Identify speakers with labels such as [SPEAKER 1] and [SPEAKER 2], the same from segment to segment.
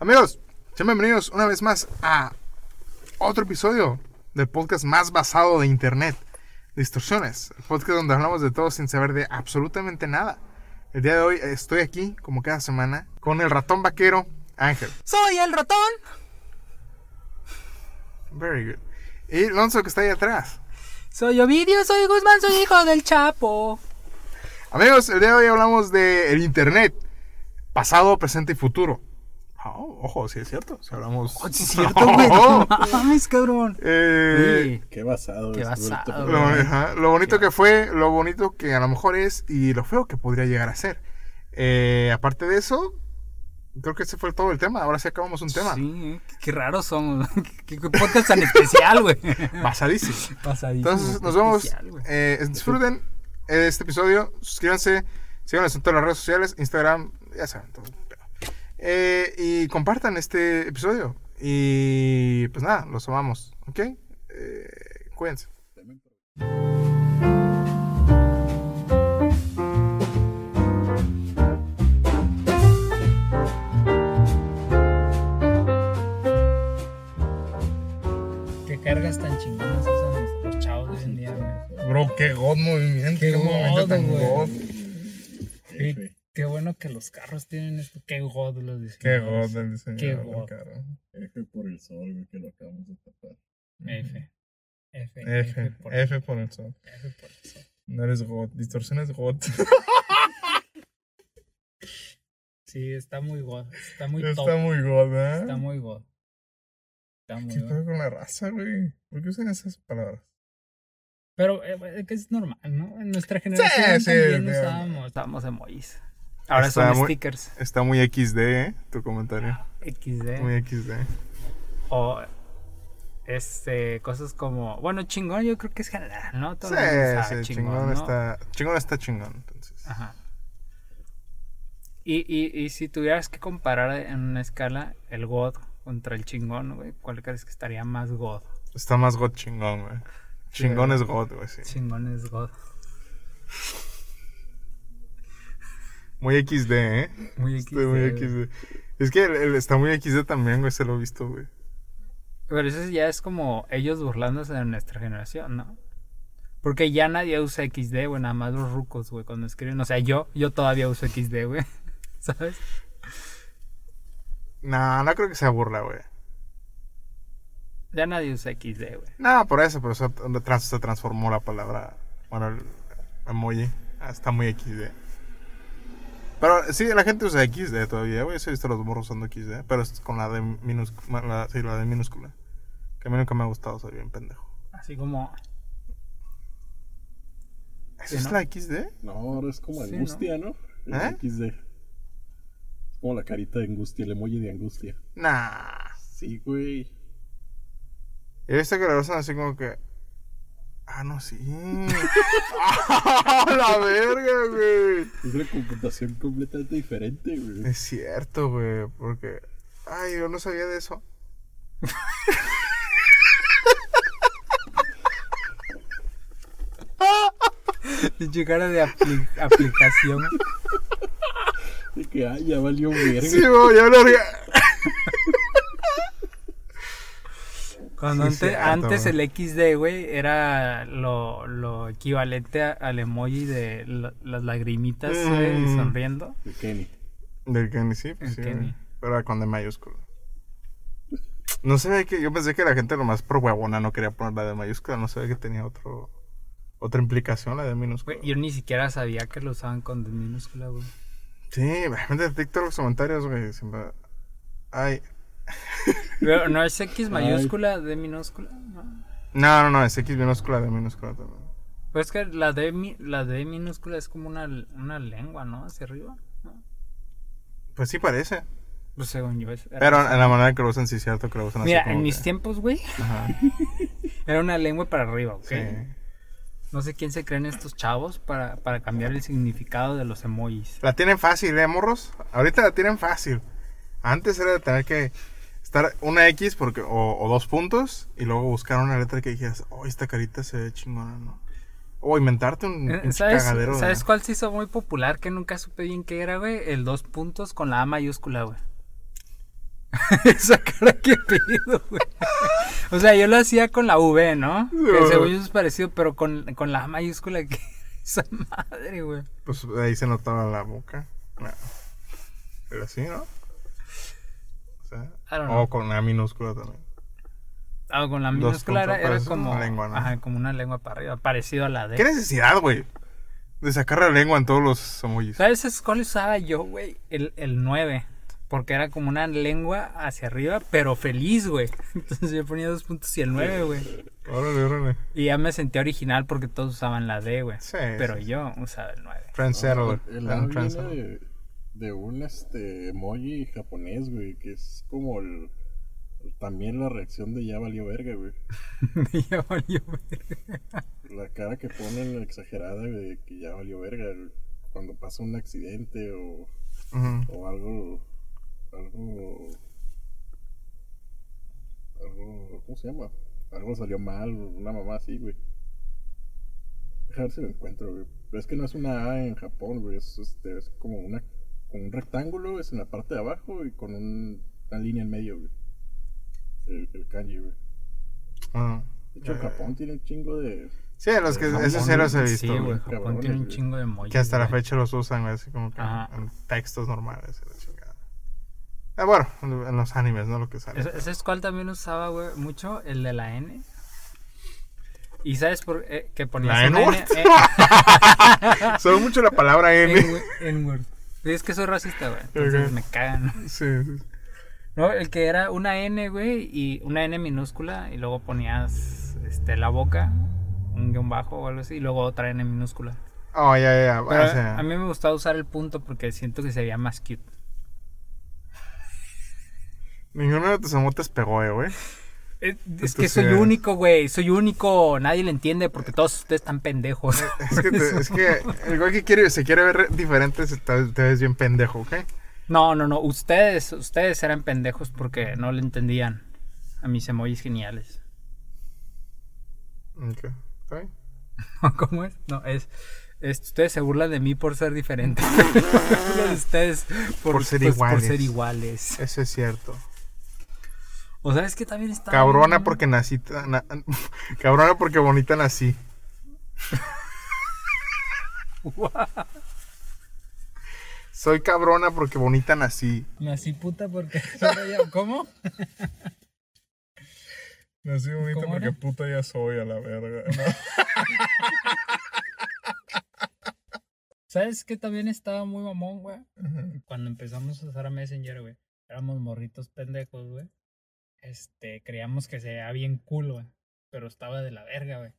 [SPEAKER 1] Amigos, sean bienvenidos una vez más a otro episodio del podcast más basado de internet, Distorsiones, el podcast donde hablamos de todo sin saber de absolutamente nada. El día de hoy estoy aquí, como cada semana, con el ratón vaquero Ángel.
[SPEAKER 2] Soy el ratón.
[SPEAKER 1] Very good. Y Lonzo que está ahí atrás.
[SPEAKER 2] Soy Ovidio, soy Guzmán, soy hijo del Chapo.
[SPEAKER 1] Amigos, el día de hoy hablamos de el internet, pasado, presente y futuro. Oh, ojo, sí es cierto. Si hablamos.
[SPEAKER 2] Oh, sí es cierto, güey. No mames, cabrón.
[SPEAKER 1] Eh,
[SPEAKER 3] Qué basado.
[SPEAKER 2] Qué basado,
[SPEAKER 1] lo,
[SPEAKER 3] tope.
[SPEAKER 1] ajá, lo bonito que fue, lo bonito que a lo mejor es y lo feo que podría llegar a ser. Eh, aparte de eso, creo que ese fue todo el tema. Ahora sí acabamos un tema.
[SPEAKER 2] Sí, qué, qué raros somos. qué, qué podcast tan especial, güey.
[SPEAKER 1] Pasadísimo.
[SPEAKER 2] Pasadísimo.
[SPEAKER 1] Entonces, nos vemos.
[SPEAKER 2] especial, güey.
[SPEAKER 1] eh, disfruten este episodio. Suscríbanse. Síganos en todas las redes sociales: Instagram, ya saben. todo. Eh, y compartan este episodio. Y pues nada, los amamos. ¿Ok? Eh, cuídense.
[SPEAKER 2] Qué cargas tan chingonas usan los chavos de hoy en día, güey.
[SPEAKER 1] Bro, qué god movimiento.
[SPEAKER 2] Qué
[SPEAKER 1] movimiento
[SPEAKER 2] god,
[SPEAKER 1] tan
[SPEAKER 2] güey.
[SPEAKER 1] god.
[SPEAKER 2] Qué,
[SPEAKER 3] F.
[SPEAKER 2] qué bueno que los carros tienen esto. Qué god los
[SPEAKER 1] Qué
[SPEAKER 2] diseñadores.
[SPEAKER 1] god el diseño.
[SPEAKER 2] Qué
[SPEAKER 1] del
[SPEAKER 2] god.
[SPEAKER 1] carro.
[SPEAKER 3] F por el sol, güey, que lo acabamos de tapar.
[SPEAKER 2] F. F.
[SPEAKER 1] F,
[SPEAKER 2] por,
[SPEAKER 1] F por el sol.
[SPEAKER 2] F por eso.
[SPEAKER 1] No eres god. Distorsión es god.
[SPEAKER 2] Sí, está muy god. Está muy
[SPEAKER 1] Está
[SPEAKER 2] top.
[SPEAKER 1] muy god, ¿eh?
[SPEAKER 2] Está muy god. Está muy
[SPEAKER 1] ¿Qué
[SPEAKER 2] god.
[SPEAKER 1] pedo con la raza, güey? ¿Por qué usan esas palabras?
[SPEAKER 2] Pero eh, es que es normal, ¿no? En nuestra generación
[SPEAKER 1] sí,
[SPEAKER 2] también
[SPEAKER 1] sí.
[SPEAKER 2] usábamos, usábamos emojis. Ahora
[SPEAKER 1] Está
[SPEAKER 2] son
[SPEAKER 1] muy-
[SPEAKER 2] stickers.
[SPEAKER 1] Está muy XD, ¿eh? Tu comentario.
[SPEAKER 2] XD.
[SPEAKER 1] Muy XD.
[SPEAKER 2] O este, cosas como. Bueno, chingón, yo creo que es general, ¿no? Todo
[SPEAKER 1] Sí, sí, chingón,
[SPEAKER 2] ¿no?
[SPEAKER 1] está. Chingón está chingón, entonces.
[SPEAKER 2] Ajá. Y, y, y si tuvieras que comparar en una escala el God contra el chingón, güey, ¿cuál crees que estaría más God?
[SPEAKER 1] Está más god chingón, güey. Chingón es god, güey, sí.
[SPEAKER 2] Chingón es God.
[SPEAKER 1] Muy XD, ¿eh?
[SPEAKER 2] Muy
[SPEAKER 1] Está muy
[SPEAKER 2] XD.
[SPEAKER 1] XD. Es que el- el está muy XD también, güey, se lo he visto, güey.
[SPEAKER 2] Pero eso ya es como ellos burlándose de nuestra generación, ¿no? Porque ya nadie usa XD, güey, nada más los rucos, güey, cuando escriben. O sea, yo, yo todavía uso XD, güey. ¿Sabes?
[SPEAKER 1] No, no creo que sea burla, güey.
[SPEAKER 2] Ya nadie usa XD, güey.
[SPEAKER 1] No, por eso, pero se, trans- se transformó la palabra. Bueno, el emoji. Ah, Está muy XD. Pero sí, la gente usa XD todavía, güey. Sí, he visto los morros usando XD. Pero es con la de minúscula. La, sí, la de minúscula. Que a mí nunca me ha gustado, soy bien pendejo.
[SPEAKER 2] Así como.
[SPEAKER 1] ¿Eso
[SPEAKER 2] Sí,
[SPEAKER 1] es
[SPEAKER 2] ¿no?
[SPEAKER 1] la XD?
[SPEAKER 3] No, ahora es como
[SPEAKER 2] Sí,
[SPEAKER 3] angustia, ¿no? El
[SPEAKER 1] ¿Eh?
[SPEAKER 3] XD. Es como la carita de angustia, el emoji de angustia.
[SPEAKER 1] Nah.
[SPEAKER 3] Sí, güey.
[SPEAKER 1] He visto que lo usan así como que. Ah, no, sí. ¡Ah, la verga, güey!
[SPEAKER 3] Es una computación completamente diferente, güey.
[SPEAKER 1] Es cierto, güey. Porque. Ay, yo no sabía de eso.
[SPEAKER 2] Llegar de apli- aplicación.
[SPEAKER 3] De que, ay, ya valió verga.
[SPEAKER 1] Sí, güey, ya lo
[SPEAKER 2] Cuando
[SPEAKER 1] Sí,
[SPEAKER 2] antes, antes el XD, güey, era lo, lo equivalente a- al emoji de la- las lagrimitas, güey,
[SPEAKER 1] Mm.
[SPEAKER 2] sonriendo.
[SPEAKER 3] De Kenny.
[SPEAKER 1] Del Kenny, sí, pues
[SPEAKER 2] El
[SPEAKER 1] sí.
[SPEAKER 2] Kenny.
[SPEAKER 1] Pero era con D mayúscula. No sabía que. Yo pensé que la gente nomás por huevona no quería poner la de mayúscula. No sabía que tenía otro. Otra implicación la de minúscula.
[SPEAKER 2] Güey, yo ni siquiera sabía que lo usaban con D minúscula, güey.
[SPEAKER 1] Sí, gente de TikTok los comentarios, güey. Siempre. Ay.
[SPEAKER 2] Pero no es X mayúscula, D minúscula, ¿no?
[SPEAKER 1] No, no, no, es X minúscula, D minúscula también.
[SPEAKER 2] Pues que la D, la D minúscula es como una, una lengua, ¿no? Hacia arriba. ¿no?
[SPEAKER 1] Pues sí parece.
[SPEAKER 2] Pues según yo. es- era
[SPEAKER 1] Pero en la manera que lo usan, sí es cierto que lo usan
[SPEAKER 2] Mira,
[SPEAKER 1] así. como
[SPEAKER 2] en mis
[SPEAKER 1] que-
[SPEAKER 2] tiempos, güey, era una lengua para arriba, ¿ok?
[SPEAKER 1] Sí.
[SPEAKER 2] No sé quién se creen estos chavos para, para cambiar el significado de los emojis.
[SPEAKER 1] La tienen fácil, ¿eh, morros? Ahorita la tienen fácil. Antes era de tener que estar una X porque, o, o dos puntos y luego buscar una letra que dijeras, oh, esta carita se ve chingona, ¿no? O inventarte un
[SPEAKER 2] Eh,
[SPEAKER 1] pinche
[SPEAKER 2] ¿Sabes,
[SPEAKER 1] cagadero. de-
[SPEAKER 2] ¿Sabes cuál se hizo muy popular que nunca supe bien qué era, güey? El dos puntos con la A mayúscula, güey. Esa cara que pido, güey. O sea, yo lo hacía con la V, ¿no? Que según yo es parecido, pero con, con la A mayúscula que esa madre, güey.
[SPEAKER 1] Pues ahí se notaba la boca. Claro. Pero así, ¿no? O sea,
[SPEAKER 2] know.
[SPEAKER 1] con la minúscula también.
[SPEAKER 2] Ah, con la minúscula era, como.
[SPEAKER 1] una lengua, ¿no?
[SPEAKER 2] Ajá, como una lengua para arriba, parecido a la D.
[SPEAKER 1] ¿Qué necesidad, güey? De sacar la lengua en todos los emojis.
[SPEAKER 2] ¿Sabes es cuál usaba yo, güey? El, el 9. Porque era como una lengua hacia arriba, pero feliz, güey. Entonces yo ponía dos puntos y el 9, güey.
[SPEAKER 1] Órale, órale.
[SPEAKER 2] Y ya me sentí original porque todos usaban la D, güey.
[SPEAKER 1] Sí.
[SPEAKER 2] Pero
[SPEAKER 1] sí,
[SPEAKER 2] yo usaba el 9.
[SPEAKER 1] Trendsetter.
[SPEAKER 3] El A viene de, un este emoji japonés, güey, que es como el, también la reacción de ya valió verga, güey.
[SPEAKER 2] ya valió, güey.
[SPEAKER 3] La cara que ponen exagerada, güey, de que ya valió verga güey, cuando pasa un accidente o, o algo, algo, algo, ¿cómo se llama? Algo salió mal, una mamá así, güey. Deja ver si lo encuentro, güey. Pero es que no es una A en Japón, güey. Es, este, es como una, como un rectángulo, es en la parte de abajo y con un- una línea en medio, güey. El, el kanji, güey.
[SPEAKER 1] Ah.
[SPEAKER 3] De hecho,
[SPEAKER 1] Eh,
[SPEAKER 3] Japón tiene un chingo de...
[SPEAKER 1] Sí, los que,
[SPEAKER 3] Japón,
[SPEAKER 1] esos sí los he visto.
[SPEAKER 2] Sí,
[SPEAKER 1] güey.
[SPEAKER 2] Japón
[SPEAKER 3] Cabrones,
[SPEAKER 2] tiene un
[SPEAKER 3] güey.
[SPEAKER 2] chingo de emojis.
[SPEAKER 1] Que hasta la fecha los usan, güey, así como que
[SPEAKER 2] Ajá.
[SPEAKER 1] en textos normales. y la chingada. Ah, bueno, en en los animes, ¿no? Lo que sale.
[SPEAKER 2] ¿Ese ese es cuál también usaba, güey? Mucho, el de la N. ¿Y sabes por eh, que ponías
[SPEAKER 1] ¿La N-word?
[SPEAKER 2] N? eh,
[SPEAKER 1] Solo mucho la palabra N.
[SPEAKER 2] N- N-word. Es que soy racista, güey. Entonces me cagan.
[SPEAKER 1] Sí, sí.
[SPEAKER 2] No, el que era una N, güey, y una N minúscula, y luego ponías este, la boca, un guion bajo o algo así, y luego otra N minúscula.
[SPEAKER 1] Oh, ya, ya, ya.
[SPEAKER 2] A mí me gustaba usar el punto porque siento que se veía más cute.
[SPEAKER 1] Ninguno de tus emotes pegó, eh, güey.
[SPEAKER 2] Es,
[SPEAKER 1] Entonces,
[SPEAKER 2] que soy
[SPEAKER 1] eh,
[SPEAKER 2] único, güey. Soy único. Nadie le entiende porque todos ustedes están pendejos.
[SPEAKER 1] Es que, te- es que el güey que quiere, se quiere ver diferente, te, ves bien pendejo, ¿ok?
[SPEAKER 2] No, no, no. Ustedes, ustedes eran pendejos porque no le entendían a mis emojis geniales.
[SPEAKER 1] Ok. ¿Está bien?
[SPEAKER 2] ¿Cómo es? No, es, es- ustedes se burlan de mí por ser diferente. Ustedes por,
[SPEAKER 1] Por ser
[SPEAKER 2] pues,
[SPEAKER 1] iguales.
[SPEAKER 2] Por ser iguales.
[SPEAKER 1] Eso es cierto.
[SPEAKER 2] O sabes que también está.
[SPEAKER 1] Cabrona
[SPEAKER 2] bien-
[SPEAKER 1] porque nací. na- cabrona porque bonita nací. Soy cabrona porque bonita nací.
[SPEAKER 2] Nací puta porque. soy yo. ¿Cómo?
[SPEAKER 1] Nací bonita
[SPEAKER 2] ¿Cómo era?
[SPEAKER 1] puta ya soy a la verga.
[SPEAKER 2] ¿Sabes que también estaba muy mamón, güey? Cuando empezamos a usar Messenger, güey. Éramos morritos pendejos, güey. Este, creíamos que se veía bien cool, güey. Pero estaba de la verga, güey.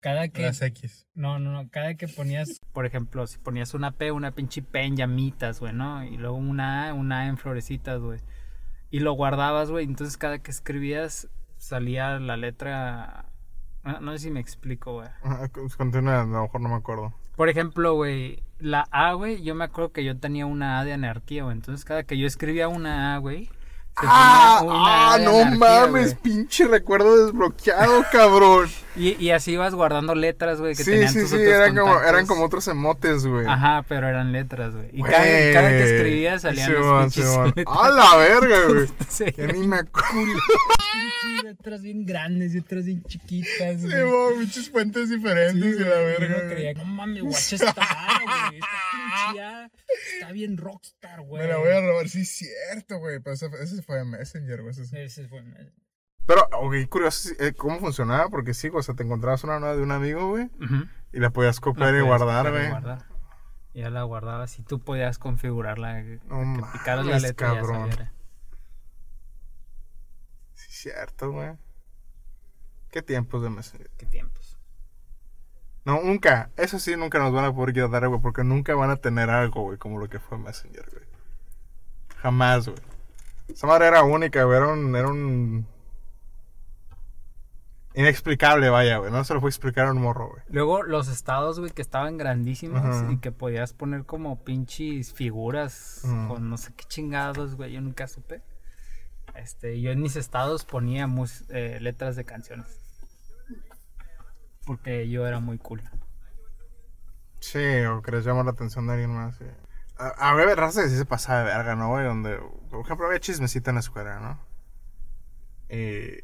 [SPEAKER 2] Cada que.
[SPEAKER 1] X.
[SPEAKER 2] No, no, no. Cada que ponías, por ejemplo, si ponías una P, una pinche P en llamitas, güey, ¿no? Y luego una A, una A en florecitas, güey. Y lo guardabas, güey. Entonces cada que escribías salía la letra. No, no sé si me explico, güey.
[SPEAKER 1] Continúa, a lo mejor no me acuerdo.
[SPEAKER 2] Por ejemplo, güey, la A, güey, yo me acuerdo que yo tenía una A de anarquía, güey. Entonces cada que yo escribía una A, güey.
[SPEAKER 1] ¡Ah!
[SPEAKER 2] una
[SPEAKER 1] ¡Ah! ¡No
[SPEAKER 2] anarquía,
[SPEAKER 1] mames! Pinche recuerdo desbloqueado, cabrón.
[SPEAKER 2] Y, y así ibas guardando letras, güey, que
[SPEAKER 1] Sí,
[SPEAKER 2] tenían
[SPEAKER 1] sí,
[SPEAKER 2] tus
[SPEAKER 1] sí.
[SPEAKER 2] otros
[SPEAKER 1] Eran como,
[SPEAKER 2] contactos.
[SPEAKER 1] eran como otros emotes, güey.
[SPEAKER 2] Ajá, pero eran letras, güey. Y cada, cada que escribías salían pinches
[SPEAKER 1] Simón.
[SPEAKER 2] letras.
[SPEAKER 1] ¡A la verga, güey!
[SPEAKER 2] Sí,
[SPEAKER 1] Que ni me acuerdo.
[SPEAKER 2] pinches letras bien grandes y otras bien chiquitas, güey.
[SPEAKER 1] Simón, pinches fuentes
[SPEAKER 2] Sí,
[SPEAKER 1] diferentes y la
[SPEAKER 2] güey,
[SPEAKER 1] verga.
[SPEAKER 2] uno
[SPEAKER 1] güey.
[SPEAKER 2] creía, no mames, guacha esta vara, güey. Esta pinche A está bien rockstar, güey.
[SPEAKER 1] Me la voy a robar, sí, es cierto, güey. Pero ese fue de Messenger, güey. ese
[SPEAKER 2] fue-
[SPEAKER 1] Pero, ok, curioso eh, cómo funcionaba, porque sí, o sea, te encontrabas una nueva de un amigo, güey, y la podías copiar y guardar, güey.
[SPEAKER 2] Ya la guardabas y tú podías configurarla. Que,
[SPEAKER 1] No
[SPEAKER 2] que picaras la letra y ya
[SPEAKER 1] cabrón. Sí, es cierto, güey. ¿Qué tiempos de Messenger?
[SPEAKER 2] Qué tiempos.
[SPEAKER 1] No, nunca. Eso sí, nunca nos van a poder dar, güey, porque nunca van a tener algo, güey, como lo que fue Messenger, güey. Jamás, güey. Esa madre era única, güey. Era un, era un... Inexplicable, vaya, güey. No se lo fue a explicar a un morro, güey.
[SPEAKER 2] Luego los estados, güey, que estaban grandísimos y que podías poner como pinches figuras con no sé qué chingados, güey. Yo nunca supe. Este, yo en mis estados ponía mus- eh, letras de canciones. Porque yo era muy cool.
[SPEAKER 1] Sí, o querés llamar la atención de alguien más, sí. A, ver, raza que sí se pasaba de verga, ¿no, güey? Donde, por ejemplo, había chismecito en la escuela, ¿no? Y,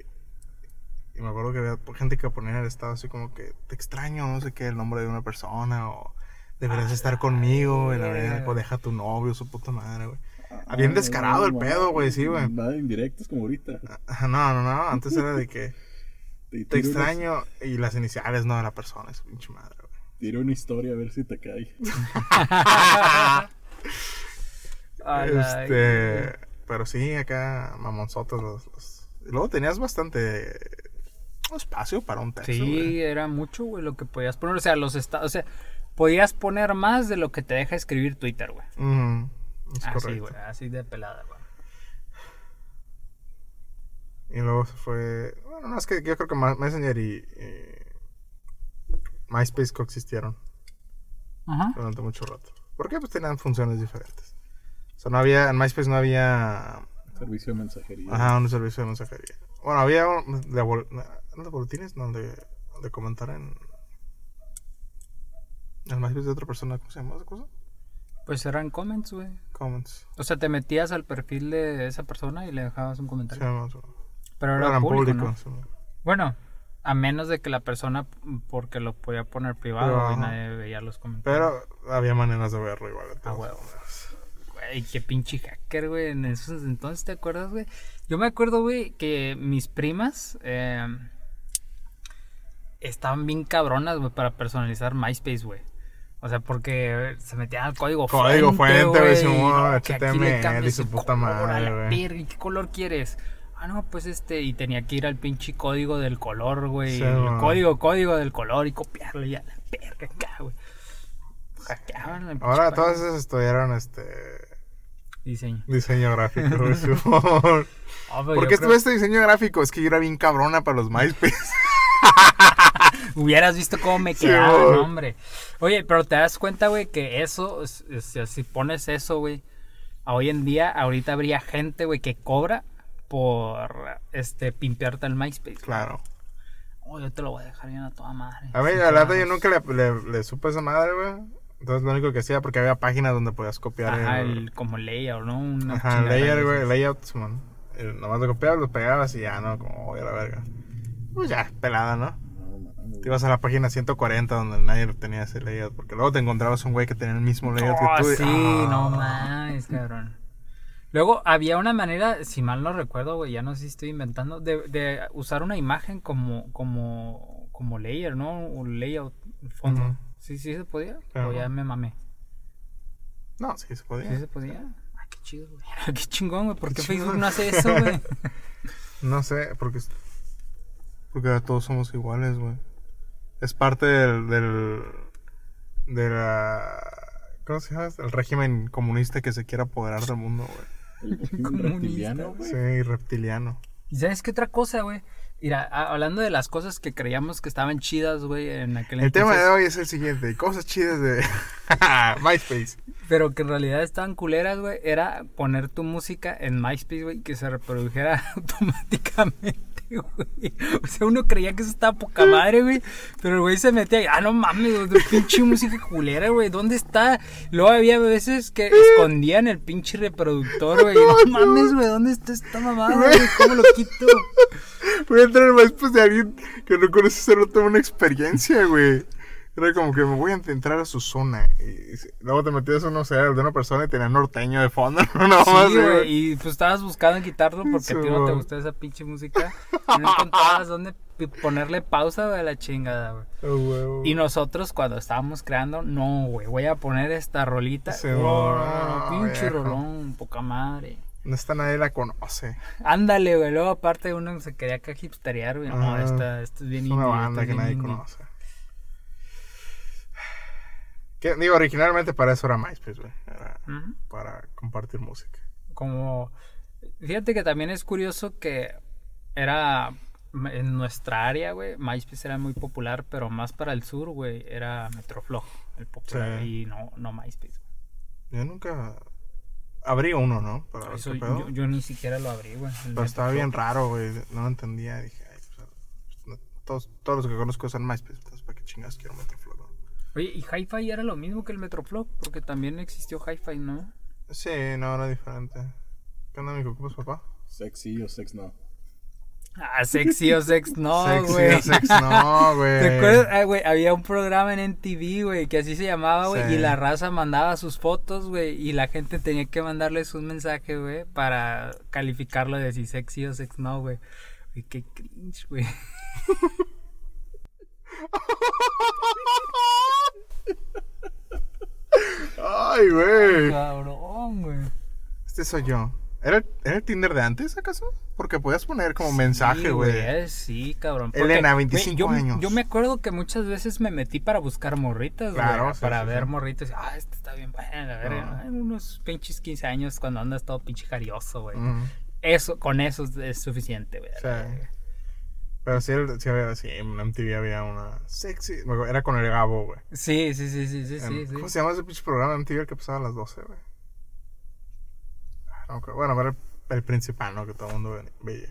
[SPEAKER 1] y me acuerdo que había gente que ponía en el estado así como que te extraño, no sé qué, el nombre de una persona o deberías estar conmigo, y la verdad, o deja a tu novio, su puta madre, güey. Ah, bien descarado el pedo, güey, sí, güey.
[SPEAKER 3] Nada de indirectos como ahorita.
[SPEAKER 1] No, no, no, antes era de que
[SPEAKER 3] Te
[SPEAKER 1] te extraño y las iniciales, no, de la persona, es pinche madre, güey.
[SPEAKER 3] Tiro una historia a ver si te cae.
[SPEAKER 2] A la-
[SPEAKER 1] Este, pero sí, acá mamonzotos los, los- luego tenías bastante espacio para un texto.
[SPEAKER 2] Sí,
[SPEAKER 1] güey.
[SPEAKER 2] era mucho, güey, lo que podías poner. O sea, los estados. O sea, podías poner más de lo que te deja escribir Twitter, güey.
[SPEAKER 1] Es
[SPEAKER 2] Así,
[SPEAKER 1] correcto.
[SPEAKER 2] güey, así de pelada, güey.
[SPEAKER 1] Y luego se fue. Bueno, no, es que yo creo que Messenger y, y MySpace coexistieron
[SPEAKER 2] Ajá.
[SPEAKER 1] durante mucho rato. ¿Por qué? Pues tenían funciones diferentes. O sea, no había. En MySpace no había.
[SPEAKER 3] Servicio de mensajería.
[SPEAKER 1] Ajá, un servicio de mensajería. Bueno, había un- de, bol- ¿no de boletines, no, de, de comentar en. En MySpace de otra persona, ¿cómo se llama esa cosa?
[SPEAKER 2] Pues eran comments, güey.
[SPEAKER 1] Comments.
[SPEAKER 2] O sea, te metías al perfil de esa persona y le dejabas un
[SPEAKER 1] Se
[SPEAKER 2] comentario.
[SPEAKER 1] llama eso.
[SPEAKER 2] Pero era
[SPEAKER 1] Eran
[SPEAKER 2] público,
[SPEAKER 1] públicos,
[SPEAKER 2] ¿no?
[SPEAKER 1] sí.
[SPEAKER 2] Bueno, a menos de que la persona, porque lo podía poner privado
[SPEAKER 1] Pero,
[SPEAKER 2] y nadie veía los comentarios.
[SPEAKER 1] Pero había maneras de verlo igual. de
[SPEAKER 2] Ah,
[SPEAKER 1] todas
[SPEAKER 2] huevo. Güey, qué pinche hacker, güey. En esos entonces, ¿te acuerdas, güey? Yo me acuerdo, güey, que mis primas eh, estaban bien cabronas, güey, para personalizar MySpace, güey. O sea, porque se metían al código,
[SPEAKER 1] Código fuente, güey,
[SPEAKER 2] que aquí le
[SPEAKER 1] HTML y su puta madre,
[SPEAKER 2] la
[SPEAKER 1] güey.
[SPEAKER 2] verga, ¿y ¿Qué color quieres? Ah, no, pues este, y tenía que ir al pinche código del color, güey.
[SPEAKER 1] Sí,
[SPEAKER 2] el
[SPEAKER 1] güey.
[SPEAKER 2] código, código del color y copiarlo y a la acá, güey. Hackeaban pinche
[SPEAKER 1] Ahora todas esas estudiaron este
[SPEAKER 2] Diseño.
[SPEAKER 1] diseño gráfico.
[SPEAKER 2] Ah, pero
[SPEAKER 1] ¿Por qué estuve este diseño gráfico? Es que yo era bien cabrona para los MySpace.
[SPEAKER 2] Hubieras visto cómo me quedaba, no, hombre. Oye, pero te das cuenta, güey, que eso, es- es- si pones eso, güey, a hoy en día, ahorita habría gente, güey, que cobra por, este, pimpearte el MySpace.
[SPEAKER 1] Claro.
[SPEAKER 2] Oh, yo te lo voy a dejar bien a toda madre.
[SPEAKER 1] A ver,
[SPEAKER 2] Sí,
[SPEAKER 1] la yo nunca le, le, le supe esa madre, güey. Entonces lo único que hacía, porque había páginas donde podías copiar
[SPEAKER 2] Ajá,
[SPEAKER 1] el,
[SPEAKER 2] el, como layout, ¿no? Una
[SPEAKER 1] Ajá, layer, güey, layout, Simón. El- Nomás lo copiabas, lo pegabas y ya, ¿no? Como, voy a la verga. Pues ya, pelada, ¿no? Te ibas a la página 140 donde nadie tenía ese layout. Porque luego te encontrabas un güey que tenía el mismo layout
[SPEAKER 2] Oh,
[SPEAKER 1] que tú. y-
[SPEAKER 2] sí,
[SPEAKER 1] ah.
[SPEAKER 2] no mames, cabrón. Luego había una manera, si mal no recuerdo, güey, ya no sé si estoy inventando, de, de usar una imagen como, como, como layer, ¿no? Un layout, fondo. Sí, sí se podía.
[SPEAKER 1] Pero
[SPEAKER 2] o ya
[SPEAKER 1] no.
[SPEAKER 2] me mamé.
[SPEAKER 1] No, sí se podía.
[SPEAKER 2] Sí se podía. Ay, qué chido, güey. qué chingón, güey. ¿Por
[SPEAKER 1] Qué
[SPEAKER 2] qué Facebook no hace eso, güey?
[SPEAKER 1] No sé, porque. Porque ahora todos somos iguales, güey. Es parte del. del de la. ¿Cómo se llama? El régimen comunista que se quiere apoderar del mundo, güey.
[SPEAKER 2] Comunista,
[SPEAKER 3] reptiliano,
[SPEAKER 2] güey.
[SPEAKER 1] Sí, reptiliano.
[SPEAKER 2] ¿Y sabes qué otra cosa, güey? Mira, hablando de las cosas que creíamos que estaban chidas, güey, en aquel
[SPEAKER 1] El tema de hoy es el siguiente: cosas chidas de MySpace.
[SPEAKER 2] Pero que en realidad estaban culeras, güey. Era poner tu música en MySpace, güey, que se reprodujera automáticamente, güey. O sea, uno creía que eso estaba poca madre, güey. Pero el güey se metía y, ah, no mames, güey, pinche música culera, güey. ¿Dónde está? Luego había veces que escondían el pinche reproductor, güey. No mames, güey, ¿dónde está esta mamada, güey? ¿Cómo lo quito?
[SPEAKER 1] Voy a entrar en MySpace de alguien que no conoce, solo tuvo una experiencia, güey. Era como que me voy a entrar a su zona. Y luego te metías, no sé, de una persona y tenía norteño de fondo. No, más,
[SPEAKER 2] Sí, güey, y pues estabas buscando quitarlo porque a ti no te gustó esa pinche música. Y no encontrabas dónde ponerle pausa, a la chingada, güey.
[SPEAKER 1] Oh.
[SPEAKER 2] Y nosotros cuando estábamos creando, no, güey, voy a poner esta rolita.
[SPEAKER 1] Sí,
[SPEAKER 2] Oh, pinche rolón, poca madre.
[SPEAKER 1] No está nadie la conoce.
[SPEAKER 2] Ándale, güey, luego aparte uno se quería acá hipsterear, güey. No, esta, esta es bien
[SPEAKER 1] Es una
[SPEAKER 2] indie,
[SPEAKER 1] banda que nadie
[SPEAKER 2] indie.
[SPEAKER 1] conoce. Que, digo, originalmente para eso era MySpace, güey. Era para compartir música.
[SPEAKER 2] Como, fíjate que también es curioso que era en nuestra área, güey, MySpace era muy popular, pero más para el sur, güey, era Metroflow, el popular,
[SPEAKER 1] Sí.
[SPEAKER 2] y no, no MySpace.
[SPEAKER 1] Yo nunca... Abrí uno, ¿no? Para ver
[SPEAKER 2] Eso
[SPEAKER 1] qué pedo.
[SPEAKER 2] yo, yo ni siquiera lo abrí, güey.
[SPEAKER 1] Pero estaba bien raro, güey. No lo entendía. Dije, ay, pues, no- todos, todos los que conozco usan MySpace. Entonces, ¿para qué chingas quiero Metroflow? no?
[SPEAKER 2] Oye, y Hi-Fi era lo mismo que el Metroflop, porque también existió Hi-Fi, ¿no?
[SPEAKER 1] Sí, no, era diferente. ¿Qué onda, amigo? ¿Cómo es papá?
[SPEAKER 3] Sexy o sex no.
[SPEAKER 2] Ah, sexy o sex no,
[SPEAKER 1] Sexy
[SPEAKER 2] güey.
[SPEAKER 1] o sex no, güey.
[SPEAKER 2] ¿Te acuerdas? Ah, güey, había un programa en NTV, güey, que así se llamaba, güey,
[SPEAKER 1] Sí.
[SPEAKER 2] y la raza mandaba sus fotos, güey, y la gente tenía que mandarles un mensaje, güey, para calificarlo de si sexy o sex no, güey. Güey, qué cringe, güey.
[SPEAKER 1] Ay, güey.
[SPEAKER 2] Cabrón, güey.
[SPEAKER 1] Este soy yo. ¿Era, el- ¿Era el Tinder de antes, acaso? Porque podías poner como mensaje, güey.
[SPEAKER 2] Sí, cabrón.
[SPEAKER 1] Elena,
[SPEAKER 2] güey,
[SPEAKER 1] 25
[SPEAKER 2] yo,
[SPEAKER 1] años.
[SPEAKER 2] Yo me acuerdo que muchas veces me metí para buscar morritas, güey.
[SPEAKER 1] Claro, sí,
[SPEAKER 2] para
[SPEAKER 1] sí,
[SPEAKER 2] ver morritas. Ah, esta está bien buena, la verga.
[SPEAKER 1] Ah.
[SPEAKER 2] En unos pinches 15 años cuando andas todo pinche jarioso, güey. Eso, con eso es- suficiente, güey.
[SPEAKER 1] Sí. Pero sí, sí había, sí, en MTV había una sexy. Era con el Gabo, güey.
[SPEAKER 2] Sí, sí, sí, sí, sí, sí,
[SPEAKER 1] En-
[SPEAKER 2] sí.
[SPEAKER 1] ¿Cómo se llama ese pinche programa de MTV el que pasaba a las 12, güey? Acuerdo. bueno, era el, el principal, ¿no? Que todo el mundo ve- veía.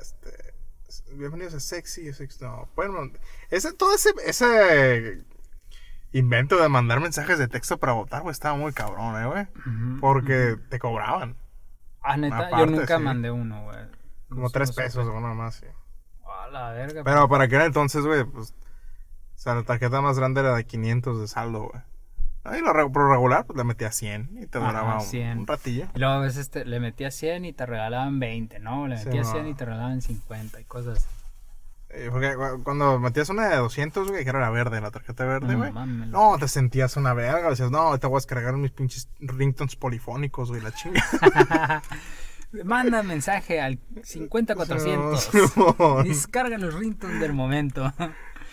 [SPEAKER 1] Este, bienvenidos a Sexy, Sexy. No, bueno, ese, todo ese, ese invento de mandar mensajes de texto para votar, güey, estaba muy cabrón, ¿eh, güey? Porque te cobraban
[SPEAKER 2] Ah, neta, yo nunca
[SPEAKER 1] sí.
[SPEAKER 2] mandé uno, güey.
[SPEAKER 1] como
[SPEAKER 2] No-
[SPEAKER 1] tres
[SPEAKER 2] no
[SPEAKER 1] pesos o nada más, sí.
[SPEAKER 2] A la verga.
[SPEAKER 1] Pero para aquel entonces, güey, pues. O sea, la tarjeta más grande era de 500 de saldo, güey. Ahí lo por regular, pues le metía 100 y te duraba un,
[SPEAKER 2] 100.
[SPEAKER 1] un ratillo.
[SPEAKER 2] Y luego a veces te, le metías 100 y te regalaban 20, ¿no? Le
[SPEAKER 1] Sí,
[SPEAKER 2] metías
[SPEAKER 1] no.
[SPEAKER 2] 100 y te regalaban 50 y cosas así.
[SPEAKER 1] Eh, porque cu- cuando metías una de 200, güey, que era la verde, la tarjeta verde,
[SPEAKER 2] No
[SPEAKER 1] güey.
[SPEAKER 2] mames.
[SPEAKER 1] No, te sentías una verga. Decías, no, ahorita voy a descargar mis pinches ringtones polifónicos, güey, la chinga.
[SPEAKER 2] Manda mensaje al 50400.
[SPEAKER 1] No,
[SPEAKER 2] Descarga los ringtones del momento.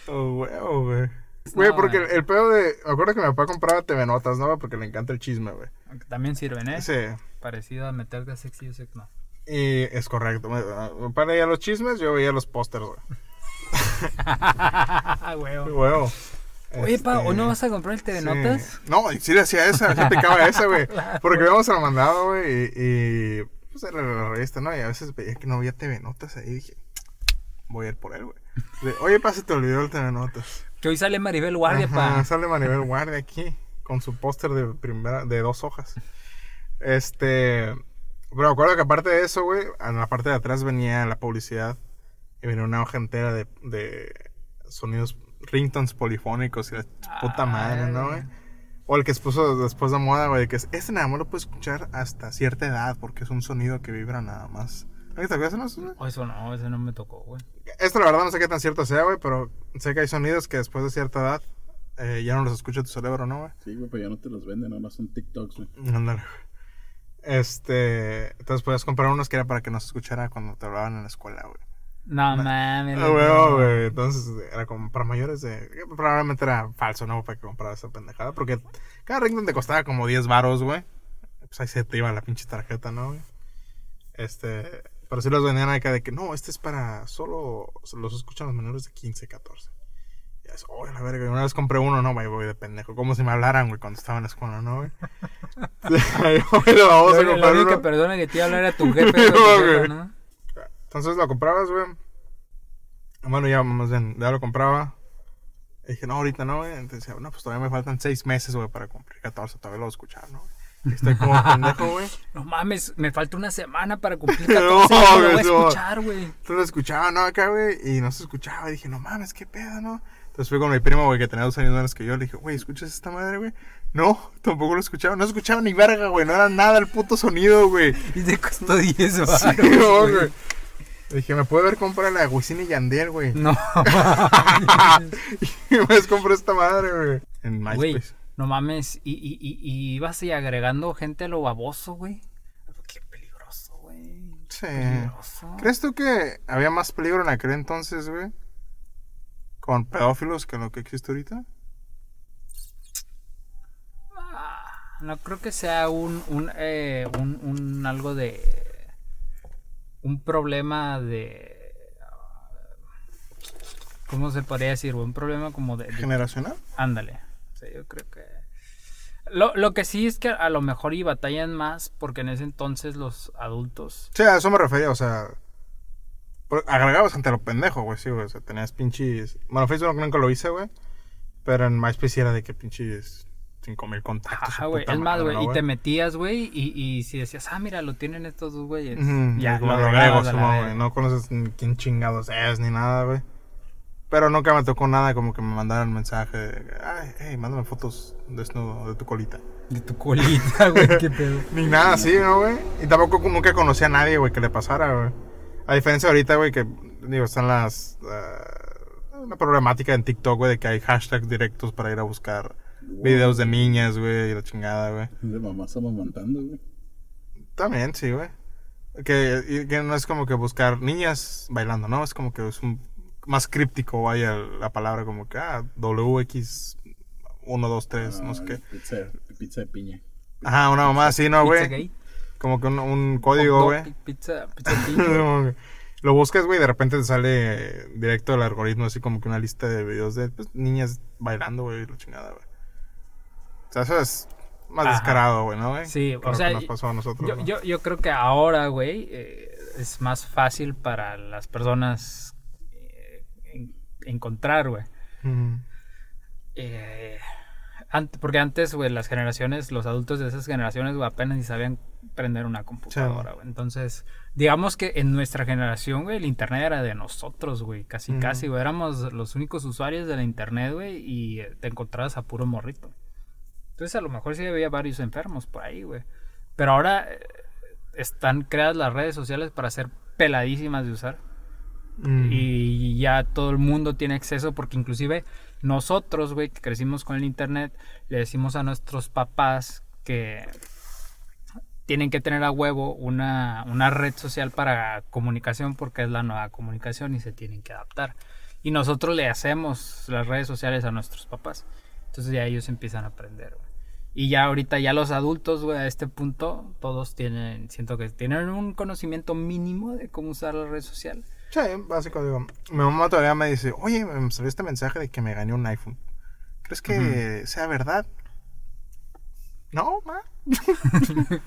[SPEAKER 1] Oh, huevo, güey. Güey,
[SPEAKER 2] No,
[SPEAKER 1] porque el, el pedo de. Acuerdo que mi papá compraba TV Notas, ¿no? Porque le encanta el chisme, güey.
[SPEAKER 2] Aunque también sirven, ¿eh?
[SPEAKER 1] Sí.
[SPEAKER 2] Parecido a meterte a sexy o sex, no.
[SPEAKER 1] Y es correcto. Papá leía los chismes, yo veía los pósters, güey.
[SPEAKER 2] Huevo.
[SPEAKER 1] Huevo.
[SPEAKER 2] Oye, pa,
[SPEAKER 1] Este,
[SPEAKER 2] ¿o no vas a comprar el TV
[SPEAKER 1] sí.
[SPEAKER 2] Notas?
[SPEAKER 1] No, sí le hacía esa, sí aplicaba esa, güey. Porque habíamos lo mandado, güey, y, y, pues era la revista, ¿no? Y a veces veía que no había TV Notas ahí dije, voy a ir por él, güey. Oye, pa, se te olvidó el TV Notas.
[SPEAKER 2] Que hoy sale Maribel Guardia,
[SPEAKER 1] Ajá,
[SPEAKER 2] pa.
[SPEAKER 1] Sale Maribel Guardia aquí, con su póster de primera, de dos hojas. Este, pero acuerdo que aparte de eso, güey, en la parte de atrás venía la publicidad y venía una hoja entera de, de sonidos ringtones polifónicos y la puta madre, ¿no, güey? O el que se puso después de moda, güey, que es, este nada más lo puedes escuchar hasta cierta edad porque es un sonido que vibra nada más. ¿Te acuerdas de eso?
[SPEAKER 2] Oh, eso no, eso no me tocó, güey.
[SPEAKER 1] Esto la verdad no sé qué tan cierto sea, güey, pero sé que hay sonidos que después de cierta edad eh, ya no los escucha tu cerebro, ¿no, güey?
[SPEAKER 3] Sí, güey, pero ya no te los venden, nada más son TikToks, güey.
[SPEAKER 1] Ándale, güey. Este, entonces podías comprar unos que era para que no se escuchara cuando te hablaban en la escuela, güey.
[SPEAKER 2] No mames.
[SPEAKER 1] Ah,
[SPEAKER 2] loco.
[SPEAKER 1] güey, güey. Entonces era como para mayores de. Probablemente era falso, ¿no? Para que comprara esa pendejada. Porque cada ringtone te costaba como 10 varos, güey. Pues ahí se te iba la pinche tarjeta, ¿no, güey? Este. Pero sí los vendían acá de que no, este es para solo. Los escuchan los menores de 15, 14. Y es, oh, la verga. Una vez compré uno, no, güey, voy de pendejo. Como si me hablaran, güey, cuando estaba en la escuela, ¿no, güey? Lo vamos a
[SPEAKER 2] Lo, la
[SPEAKER 1] comprar
[SPEAKER 2] única persona que te iba a hablar era tu jefe. tu
[SPEAKER 1] No. Entonces lo comprabas, güey. Bueno, ya más bien, ya lo compraba. Y dije, no, ahorita no, güey. Entonces no, pues todavía me faltan 6 meses, güey, para cumplir 14. Todavía lo voy a escuchar, ¿no? Estoy como pendejo, güey.
[SPEAKER 2] No mames, me falta una semana para cumplir
[SPEAKER 1] No,
[SPEAKER 2] 14 no, lo voy a escuchar, güey.
[SPEAKER 1] Entonces lo escuchaba, ¿no? Acá, güey. Y no se escuchaba. Y dije, no mames, qué pedo, ¿no? Entonces fui con mi primo, güey, que tenía dos años menos que yo. Le dije, güey, ¿escuchas esta madre, güey? No, tampoco lo escuchaba. No escuchaba ni verga, güey. No era nada el puto sonido, güey.
[SPEAKER 2] Y te costó 10
[SPEAKER 1] Sí,
[SPEAKER 2] baros,
[SPEAKER 1] no,
[SPEAKER 2] güey.
[SPEAKER 1] güey. Le dije, ¿me puede ver comprar la Wisin y Yandel, güey?
[SPEAKER 2] No,
[SPEAKER 1] y me compré esta madre, güey. En. MySpace.
[SPEAKER 2] No mames. Y, y, y, y ibas ahí agregando gente a lo baboso, güey. Qué peligroso, güey.
[SPEAKER 1] Sí.
[SPEAKER 2] Peligroso.
[SPEAKER 1] ¿Crees tú que había más peligro en aquel entonces, güey? Con pedófilos que lo que existe ahorita.
[SPEAKER 2] Ah, No creo que sea un, un, eh, un, un algo de. Un problema de. ¿Cómo se podría decir? güey? Un problema como de. de-
[SPEAKER 1] ¿Generacional?
[SPEAKER 2] ándale. Sí, yo creo que. Lo, lo que sí es que a lo mejor y batallan más porque en ese entonces los adultos.
[SPEAKER 1] Sí, a eso me refería, o sea. Agregabas ante lo pendejo, güey, sí, güey. O sea, tenías pinches. Bueno, Facebook nunca lo hice, güey. Pero en MySpace era de que pinches 5000 contactos.
[SPEAKER 2] Ajá, güey. Es más, güey.
[SPEAKER 1] ¿no,
[SPEAKER 2] y te metías, güey, y, y si decías, ah, mira, lo tienen estos dos güeyes. Ya,
[SPEAKER 1] lo
[SPEAKER 2] lo
[SPEAKER 1] agrego, güey. No conoces ni quién chingados es ni nada, güey. Pero nunca me tocó nada como que me mandaran mensaje de, ay, hey, mándame fotos desnudo de tu colita.
[SPEAKER 2] De tu colita, güey, qué pedo.
[SPEAKER 1] Ni nada así, ¿no, güey? Y tampoco nunca conocí a nadie, güey, que le pasara, güey. A diferencia ahorita, güey, que, digo, están las... ah, una problemática en TikTok, güey, de que hay hashtags directos para ir a buscar videos de niñas, güey, y la chingada, güey.
[SPEAKER 3] De mamás amamantando, güey.
[SPEAKER 1] También, sí, güey. Que, que no es como que buscar niñas bailando, ¿no? Es como que es un más críptico, vaya la palabra, como que, ah, WX 1, 2, 3, no sé
[SPEAKER 3] Ah,
[SPEAKER 1] qué.
[SPEAKER 3] Pizza, pizza de piña.
[SPEAKER 1] Ajá, una mamá así, ¿no, güey? Como que un, un código, güey.
[SPEAKER 2] pi- Pizza, pizza piña.
[SPEAKER 1] Como que Lo buscas, güey, y de repente te sale directo el algoritmo, así como que una lista de videos de pues, niñas bailando, güey, y la chingada, güey. O sea, eso es más
[SPEAKER 2] Ajá.
[SPEAKER 1] descarado, güey, ¿no, güey?
[SPEAKER 2] Sí, o sea,
[SPEAKER 1] que nos pasó a nosotros.
[SPEAKER 2] Yo,
[SPEAKER 1] ¿no?
[SPEAKER 2] yo, yo creo que ahora, güey, eh, es más fácil para las personas encontrar, güey. Eh, porque antes, güey, las generaciones, los adultos de esas generaciones, güey, apenas ni sabían prender una computadora, güey. Entonces, digamos que en nuestra generación, güey, el internet era de nosotros, güey, casi, casi, güey. Éramos los únicos usuarios de la internet, güey, y eh, te encontrabas a puro morrito. Entonces, a lo mejor sí había varios enfermos por ahí, güey. Pero ahora eh, están creadas las redes sociales para ser peladísimas de usar
[SPEAKER 1] Mm.
[SPEAKER 2] y ya todo el mundo tiene acceso porque inclusive nosotros, güey, que crecimos con el internet, le decimos a nuestros papás que tienen que tener a huevo una, una red social para comunicación porque es la nueva comunicación y se tienen que adaptar. Y nosotros le hacemos las redes sociales a nuestros papás. Entonces ya ellos empiezan a aprender. Y ya ahorita, ya los adultos, güey, a este punto, todos tienen, siento que tienen un conocimiento mínimo de cómo usar la red social.
[SPEAKER 1] Sí, básico, digo. Mi mamá todavía me dice, oye, me salió este mensaje de que me gané un iPhone. ¿Crees que sea verdad? No, ma.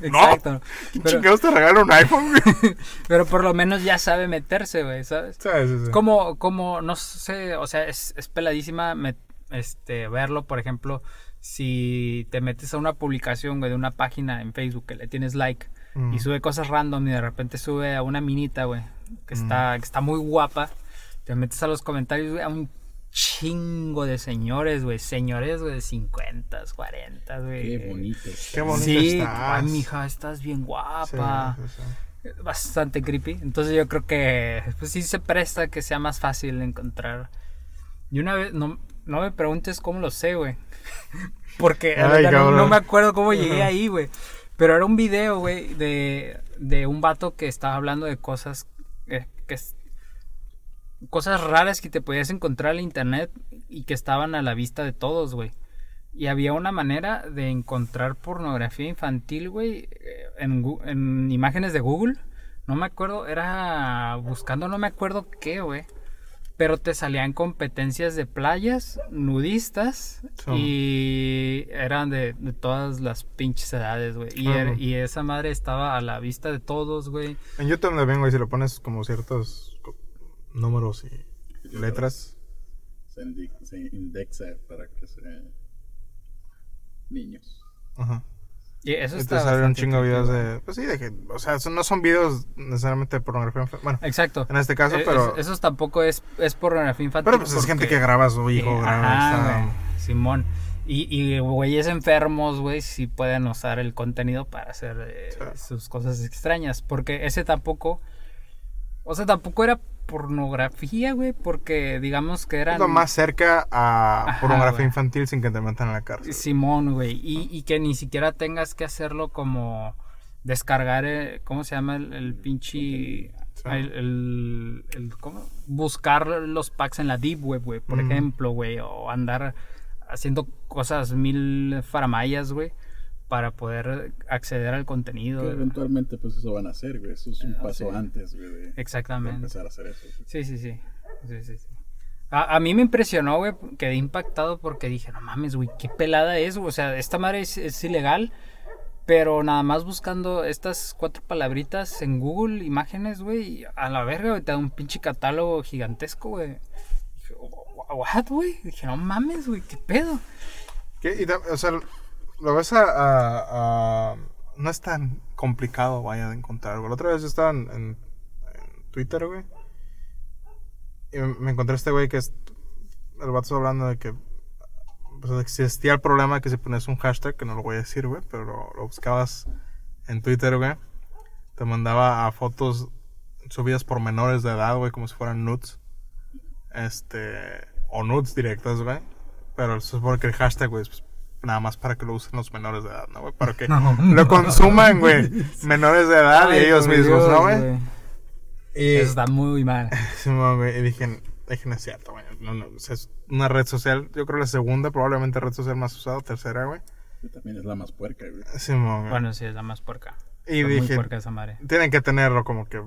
[SPEAKER 2] Exacto.
[SPEAKER 1] ¿Quién
[SPEAKER 2] Pero,
[SPEAKER 1] chingados te regala un iPhone, güey?
[SPEAKER 2] pero por lo menos ya sabe meterse, güey, ¿sabes?
[SPEAKER 1] Sí, sí, sí.
[SPEAKER 2] Como, como, no sé, o sea, es, es peladísima me- este, verlo, por ejemplo, si te metes a una publicación, güey, de una página en Facebook que le tienes like
[SPEAKER 1] Mm.
[SPEAKER 2] y sube cosas random y de repente sube a una minita, güey, que, está, que está muy guapa, te metes a los comentarios, güey, a un chingo de señores, güey, señores, güey, de 50, 40, güey.
[SPEAKER 3] Qué bonito.
[SPEAKER 1] Qué bonito
[SPEAKER 2] Sí,
[SPEAKER 1] estás.
[SPEAKER 2] ay, mija, estás bien guapa
[SPEAKER 1] sí, sí.
[SPEAKER 2] bastante creepy. Entonces yo creo que pues sí se presta que sea más fácil encontrar. Y una vez, no, no me preguntes cómo lo sé, güey. Porque
[SPEAKER 1] Ay,
[SPEAKER 2] no, me acuerdo cómo llegué
[SPEAKER 1] Ajá.
[SPEAKER 2] ahí, güey. Pero era un video, güey, de, de un vato que estaba hablando de cosas cosas raras que te podías encontrar en internet y que estaban a la vista de todos, güey. Y había una manera de encontrar pornografía infantil, güey, eh, en, en imágenes de Google. No me acuerdo, era buscando, no me acuerdo qué, güey. Pero te salían competencias de playas, nudistas, y eran de, de todas las pinches edades, güey. Y, era- y esa madre estaba a la vista de todos, güey.
[SPEAKER 1] En YouTube también, güey, si le pones como ciertos números y letras.
[SPEAKER 3] Se, se indexa para que sean niños.
[SPEAKER 1] Ajá.
[SPEAKER 2] Y eso está
[SPEAKER 1] salen un chingo de videos de. Pues sí, de que. O sea, no son videos necesariamente de pornografía. Bueno,
[SPEAKER 2] Exacto.
[SPEAKER 1] en este caso,
[SPEAKER 2] Eh,
[SPEAKER 1] pero.
[SPEAKER 2] es- esos tampoco es, es pornografía infantil.
[SPEAKER 1] pero pues es
[SPEAKER 2] porque-
[SPEAKER 1] gente que graba a su hijo,
[SPEAKER 2] Eh,
[SPEAKER 1] graba.
[SPEAKER 2] ajá,
[SPEAKER 1] está-
[SPEAKER 2] Simón. Y, y güeyes enfermos, güey, sí pueden usar el contenido para hacer eh,
[SPEAKER 1] Sí.
[SPEAKER 2] sus cosas extrañas. Porque ese tampoco. O sea, tampoco era pornografía, güey, porque digamos que
[SPEAKER 1] Es
[SPEAKER 2] eran.
[SPEAKER 1] lo más cerca a
[SPEAKER 2] Ajá,
[SPEAKER 1] pornografía
[SPEAKER 2] güey.
[SPEAKER 1] infantil sin que te metan en la cárcel.
[SPEAKER 2] Simón, güey. Y, y que ni siquiera tengas que hacerlo como descargar, eh, ¿cómo se llama? El, el pinche...
[SPEAKER 1] Sí.
[SPEAKER 2] El, el- el- ¿cómo? Buscar los packs en la deep web, güey, por ejemplo, güey. O andar haciendo cosas mil faramayas, güey, para poder acceder al contenido.
[SPEAKER 3] Que eventualmente, pues eso van a hacer, güey. Eso es un
[SPEAKER 2] Ah,
[SPEAKER 3] paso
[SPEAKER 2] sí.
[SPEAKER 3] antes, güey, de, de
[SPEAKER 2] Exactamente.
[SPEAKER 3] empezar a hacer eso.
[SPEAKER 2] Sí, sí, sí. sí, sí, sí. A, a mí me impresionó, güey. Quedé impactado porque dije, no mames, güey, qué pelada es, güey. O sea, esta madre es, es ilegal. Pero nada más buscando estas cuatro palabritas en Google, imágenes, güey, a la verga, güey, te da un pinche catálogo gigantesco, güey. Dije, "Oh, ¿what, güey? Dije, no mames, güey, ¿qué pedo?
[SPEAKER 1] ¿Qué? Y da- o sea, lo ves a, a- a- No es tan complicado, vaya, de encontrar, güey. La otra vez yo estaba en, en- en Twitter, güey. Y me, encontré este güey que es... El vato está hablando de que... Pues existía el problema que si pones un hashtag, que no lo voy a decir, güey, pero lo, lo buscabas en Twitter, güey. Te mandaba a fotos subidas por menores de edad, güey, como si fueran nudes. Este... O nudes directas, güey. Pero se supone que el hashtag, güey, es nada más para que lo usen los menores de edad, ¿no, güey? Para que
[SPEAKER 2] No,
[SPEAKER 1] lo consuman, güey. Menores de edad y ellos mismos,
[SPEAKER 2] Dios,
[SPEAKER 1] ¿no, güey? Y,
[SPEAKER 2] Eso está muy mal.
[SPEAKER 1] Simón, güey, y dije, dije, no es cierto, güey. Es una red social, yo creo la segunda, probablemente red social más usada, tercera, güey.
[SPEAKER 3] También es la más puerca, güey.
[SPEAKER 1] Simón, güey.
[SPEAKER 2] Bueno, sí, es la más puerca.
[SPEAKER 1] y
[SPEAKER 2] Está muy
[SPEAKER 1] dije,
[SPEAKER 2] puerca esa madre.
[SPEAKER 1] tienen que tenerlo como que.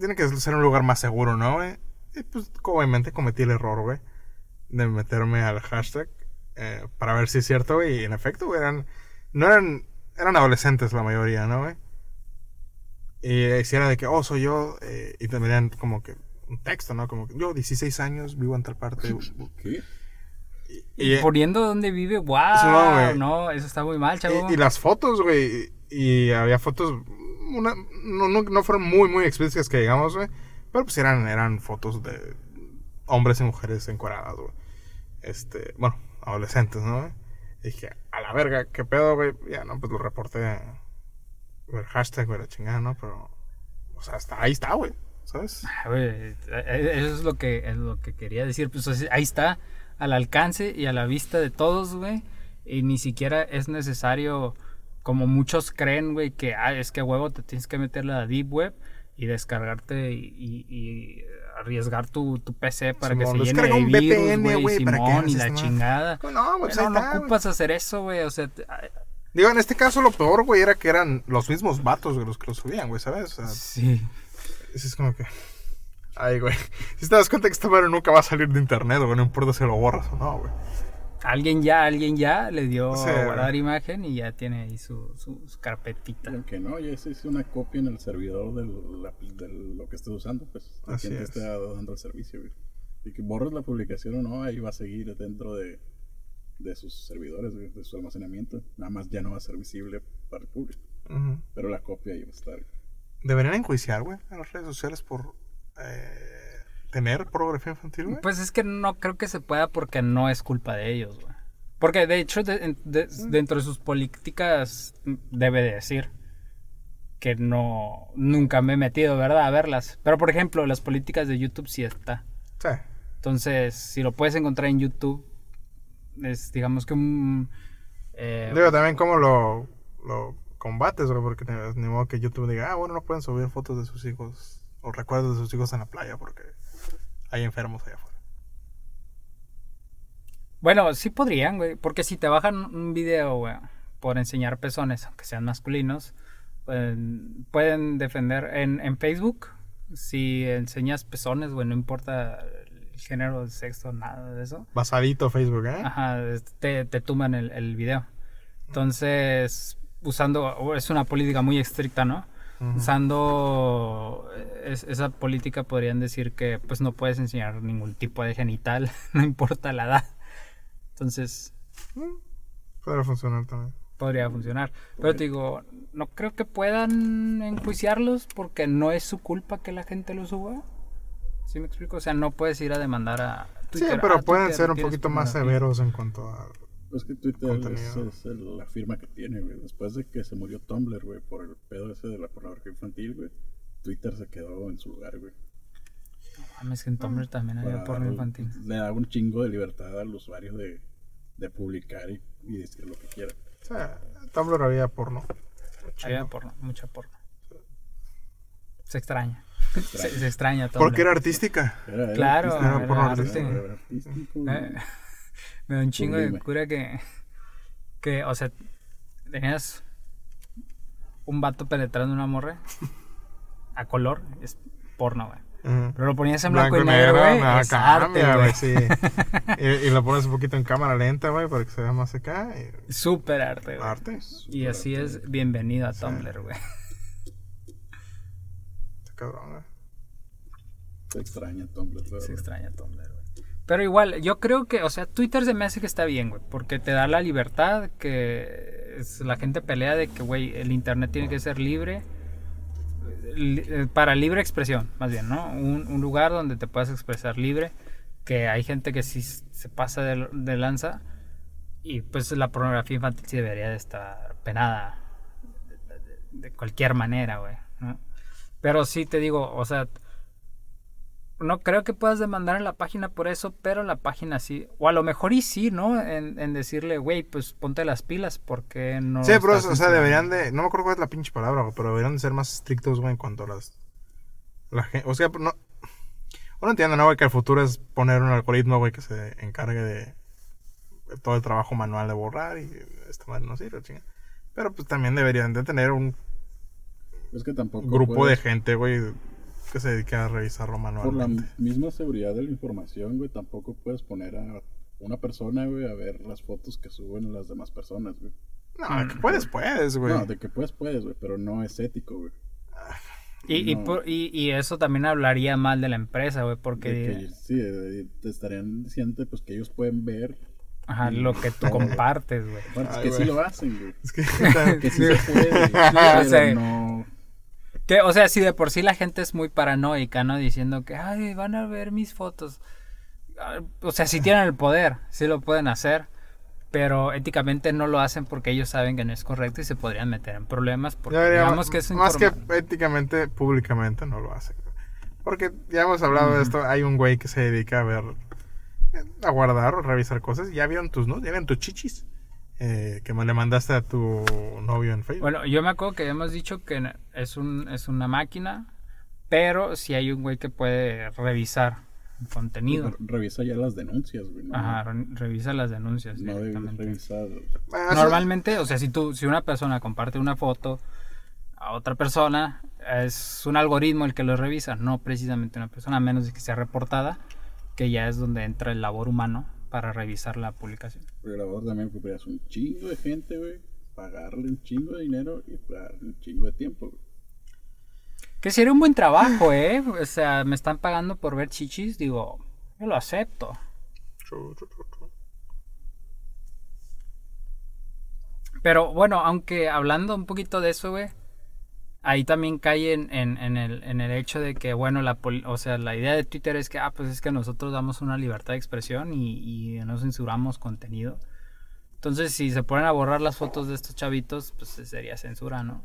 [SPEAKER 1] Tiene que ser un lugar más seguro, ¿no, güey? Y pues, obviamente, cometí el error, güey, de meterme al hashtag eh, para ver si es cierto, güey. Y en efecto, güey, eran. No eran. Eran adolescentes la mayoría, ¿no, güey? Y eh, si era de que, oh, soy yo. eh, y también eran como que un texto, ¿no? Como que yo, 16 años, vivo en tal parte.
[SPEAKER 3] ¿Qué?
[SPEAKER 1] y,
[SPEAKER 2] Poniendo dónde vive, wow.
[SPEAKER 1] Sí, no, güey.
[SPEAKER 2] no, eso está muy mal, chavo.
[SPEAKER 1] Y, y las fotos, güey. Y, y había fotos. Una, no, no, no fueron muy, muy explícitas que digamos, güey. Pero pues eran, eran fotos de hombres y mujeres encuadradas, güey. Este, bueno, adolescentes, ¿no? Y dije, a la verga, ¿qué pedo, güey? Ya, no, pues lo reporté. El hashtag, güey, la chingada, ¿no? Pero. O sea, hasta ahí está, güey. ¿Sabes?
[SPEAKER 2] Ah, güey, eh, Eso es lo que, es lo que quería decir. Pues ahí está, al alcance y a la vista de todos, güey. Y ni siquiera es necesario, como muchos creen, güey, que ah, es que huevo te tienes que meterle a la Deep Web y descargarte y- y arriesgar tu, tu PC para
[SPEAKER 1] Simón,
[SPEAKER 2] que se llene de
[SPEAKER 1] un
[SPEAKER 2] virus,
[SPEAKER 1] VPN,
[SPEAKER 2] güey,
[SPEAKER 1] güey,
[SPEAKER 2] Simón, y la chingada.
[SPEAKER 1] No, pues ahí
[SPEAKER 2] no, no
[SPEAKER 1] güey.
[SPEAKER 2] ocupas hacer eso, güey. O sea, te-
[SPEAKER 1] Digo, en este caso lo peor, güey, era que eran los mismos vatos, güey, los que lo subían, güey, ¿sabes? O sea,
[SPEAKER 2] sí.
[SPEAKER 1] Eso es como que. Ay, güey. Si te das cuenta que esta madre nunca va a salir de internet, güey. No importa si lo borras o no, güey.
[SPEAKER 2] Alguien ya, alguien ya le dio
[SPEAKER 1] Sí,
[SPEAKER 2] a
[SPEAKER 1] güey.
[SPEAKER 2] guardar imagen y ya tiene ahí su, su, su carpetita.
[SPEAKER 3] Aunque no, ya se hizo una copia en el servidor de lo que estés usando, pues. A
[SPEAKER 1] Así
[SPEAKER 3] quien te
[SPEAKER 1] es.
[SPEAKER 3] esté dando el servicio, güey. Y que borres la publicación o no, ahí va a seguir dentro de, de sus servidores, güey, de su almacenamiento. Nada más ya no va a ser visible para el público.
[SPEAKER 1] Ujú.
[SPEAKER 3] Pero la copia ahí va a estar.
[SPEAKER 1] Deberían enjuiciar, güey, a las redes sociales por eh, tener pornografía infantil, güey.
[SPEAKER 2] Pues es que no creo que se pueda porque no es culpa de ellos, güey. Porque de hecho, de- de- dentro de sus políticas debe de decir que no, nunca me he metido, ¿verdad? A verlas. Pero por ejemplo, las políticas de YouTube sí está.
[SPEAKER 1] Sí.
[SPEAKER 2] Entonces, si lo puedes encontrar en YouTube, es digamos que un... eh,
[SPEAKER 1] Digo, también cómo lo, lo combates, güey, porque ni modo que YouTube diga, ah, bueno, no pueden subir fotos de sus hijos o recuerdos de sus hijos en la playa porque hay enfermos allá afuera.
[SPEAKER 2] Bueno, sí podrían, güey. Porque si te bajan un video, güey, por enseñar pezones, aunque sean masculinos, pueden, pueden defender en, en Facebook. Si enseñas pezones, güey, no importa el género, el sexo, nada de eso.
[SPEAKER 1] Basadito Facebook, ¿eh?
[SPEAKER 2] Ajá, te, te tumban el, el video. Entonces, usando, es una política muy estricta, ¿no? Usando es- esa política podrían decir que pues no puedes enseñar ningún tipo de genital, no importa la edad. Entonces,
[SPEAKER 1] Podría funcionar también.
[SPEAKER 2] podría funcionar. Pero te digo, no creo que puedan enjuiciarlos porque no es su culpa que la gente lo suba. ¿Sí me explico? O sea, no puedes ir a demandar a
[SPEAKER 1] Sí,
[SPEAKER 2] Twitter.
[SPEAKER 1] pero
[SPEAKER 2] "Ah,
[SPEAKER 1] pueden
[SPEAKER 2] Twitter,
[SPEAKER 1] ser un poquito más
[SPEAKER 2] pornografía".
[SPEAKER 1] severos en cuanto a...
[SPEAKER 3] Pues que Twitter es, es el- la firma que tiene, güey. Después de que se murió Tumblr, güey, por el pedo ese de la pornografía infantil, güey. Twitter se quedó en su lugar, güey.
[SPEAKER 2] Mames, que en Tumblr también había porno infantil.
[SPEAKER 3] Le da un chingo de libertad al usuario de, de publicar y, y decir lo que quiera.
[SPEAKER 1] O sea, Tumblr había porno.
[SPEAKER 2] Había porno, mucha porno. Se extraña.
[SPEAKER 3] extraña.
[SPEAKER 2] Se, se extraña todo.
[SPEAKER 1] Porque era artística.
[SPEAKER 3] Era- era
[SPEAKER 2] Claro,
[SPEAKER 1] era porno.
[SPEAKER 3] Era- artístico.
[SPEAKER 2] Eh, me da un chingo de cura que, que, o sea, tenías un vato penetrando una morra a color, es porno, güey. Pero lo ponías en blanco, y negro, güey, es arte, güey.
[SPEAKER 1] güey, sí. y, y lo pones un poquito en cámara lenta, güey, para que se vea más acá. Y...
[SPEAKER 2] Súper arte, güey.
[SPEAKER 1] Arte.
[SPEAKER 2] Y así es, bienvenido a Tumblr, güey.
[SPEAKER 1] Está cabrón, güey.
[SPEAKER 3] Se extraña Tumblr, la
[SPEAKER 2] Se extraña Tumblr, güey. Pero igual, yo creo que, o sea, Twitter se me hace que está bien, güey, porque te da la libertad que es- la gente pelea de que, güey, el Internet tiene que ser libre, li- eh, para libre expresión, más bien, ¿no? Un, lugar donde te puedas expresar libre, que hay gente que sí se pasa de, lanza y pues la pornografía infantil sí debería de estar penada de, de- de cualquier manera, güey, ¿no? Pero sí te digo, o sea, no creo que puedas demandar en la página por eso, pero la página sí. O a lo mejor y sí, ¿no? En, en decirle, güey, pues ponte las pilas porque no.
[SPEAKER 1] Sí, pero, o sea,
[SPEAKER 2] censurando?"
[SPEAKER 1] deberían de. No me acuerdo cuál es la pinche palabra, güey, pero deberían de ser más estrictos, güey, en cuanto a las. La gente. O sea, no. Uno entiende, ¿no, güey? Que el futuro es poner un algoritmo, güey, que se encargue de. todo el trabajo manual de borrar y esta madre no sirve, chinga. Pero pues también deberían de tener un
[SPEAKER 3] Es que tampoco.
[SPEAKER 1] grupo de gente, güey, que se dedique a revisarlo
[SPEAKER 3] Por la
[SPEAKER 1] manualmente.
[SPEAKER 3] misma seguridad de la información, güey, tampoco puedes poner a una persona, güey, a ver las fotos que suben las demás personas, güey.
[SPEAKER 1] No, de que puedes, puedes, güey.
[SPEAKER 3] No, de que puedes, puedes, güey, pero no es ético, güey.
[SPEAKER 2] Y, y, por- y- y eso también hablaría mal de la empresa, güey, porque
[SPEAKER 3] De que, sí, de- te estarían diciendo pues que ellos pueden ver.
[SPEAKER 2] ajá, lo que tú compartes, güey.
[SPEAKER 3] Bueno, es
[SPEAKER 1] Ay,
[SPEAKER 3] que sí lo hacen, güey.
[SPEAKER 1] Es que.
[SPEAKER 3] Que sí se puede, pero
[SPEAKER 2] sea,
[SPEAKER 3] no.
[SPEAKER 2] Que, o sea, si de por sí la gente es muy paranoica, ¿no? Diciendo que, ay, van a ver mis fotos. Ah, O sea, si tienen el poder, sí lo pueden hacer. Pero éticamente no lo hacen porque ellos saben que no es correcto y se podrían meter en problemas. Porque
[SPEAKER 1] Ya
[SPEAKER 2] digamos que es
[SPEAKER 1] más que éticamente, públicamente no lo hacen. Porque ya hemos hablado de esto. Hay un güey que se dedica a ver, eh, a guardar o revisar cosas. Ya vieron tus, ¿no? Ya vieron tus chichis. Eh, que me le mandaste a tu novio en Facebook.
[SPEAKER 2] Bueno, yo me acuerdo que hemos dicho que es, un, es una máquina, pero si hay un güey que puede revisar el contenido.
[SPEAKER 3] Re- Revisa ya las denuncias, güey. ¿no?
[SPEAKER 2] Ajá, re- revisa las denuncias.
[SPEAKER 3] No debes revisar.
[SPEAKER 1] Eso-
[SPEAKER 2] Normalmente, o sea, si tú, si una persona comparte una foto a otra persona, es un algoritmo el que lo revisa, no precisamente una persona, a menos de que sea reportada, que ya es donde entra el labor humano para revisar la publicación.
[SPEAKER 3] Porque la verdad también ocuparías un chingo de gente, güey. Pagarle un chingo de dinero y pagarle un chingo de tiempo, güey.
[SPEAKER 2] Que sería un buen trabajo, ¿eh? O sea, me están pagando por ver chichis, digo, yo lo acepto. Pero bueno, aunque hablando un poquito de eso, güey, ahí también cae en, en- en el, en el hecho de que, bueno, la pol- o sea, la idea de Twitter es que, ah, pues es que nosotros damos una libertad de expresión y, y no censuramos contenido. Entonces, si se ponen a borrar las fotos de estos chavitos, pues sería censura, ¿no?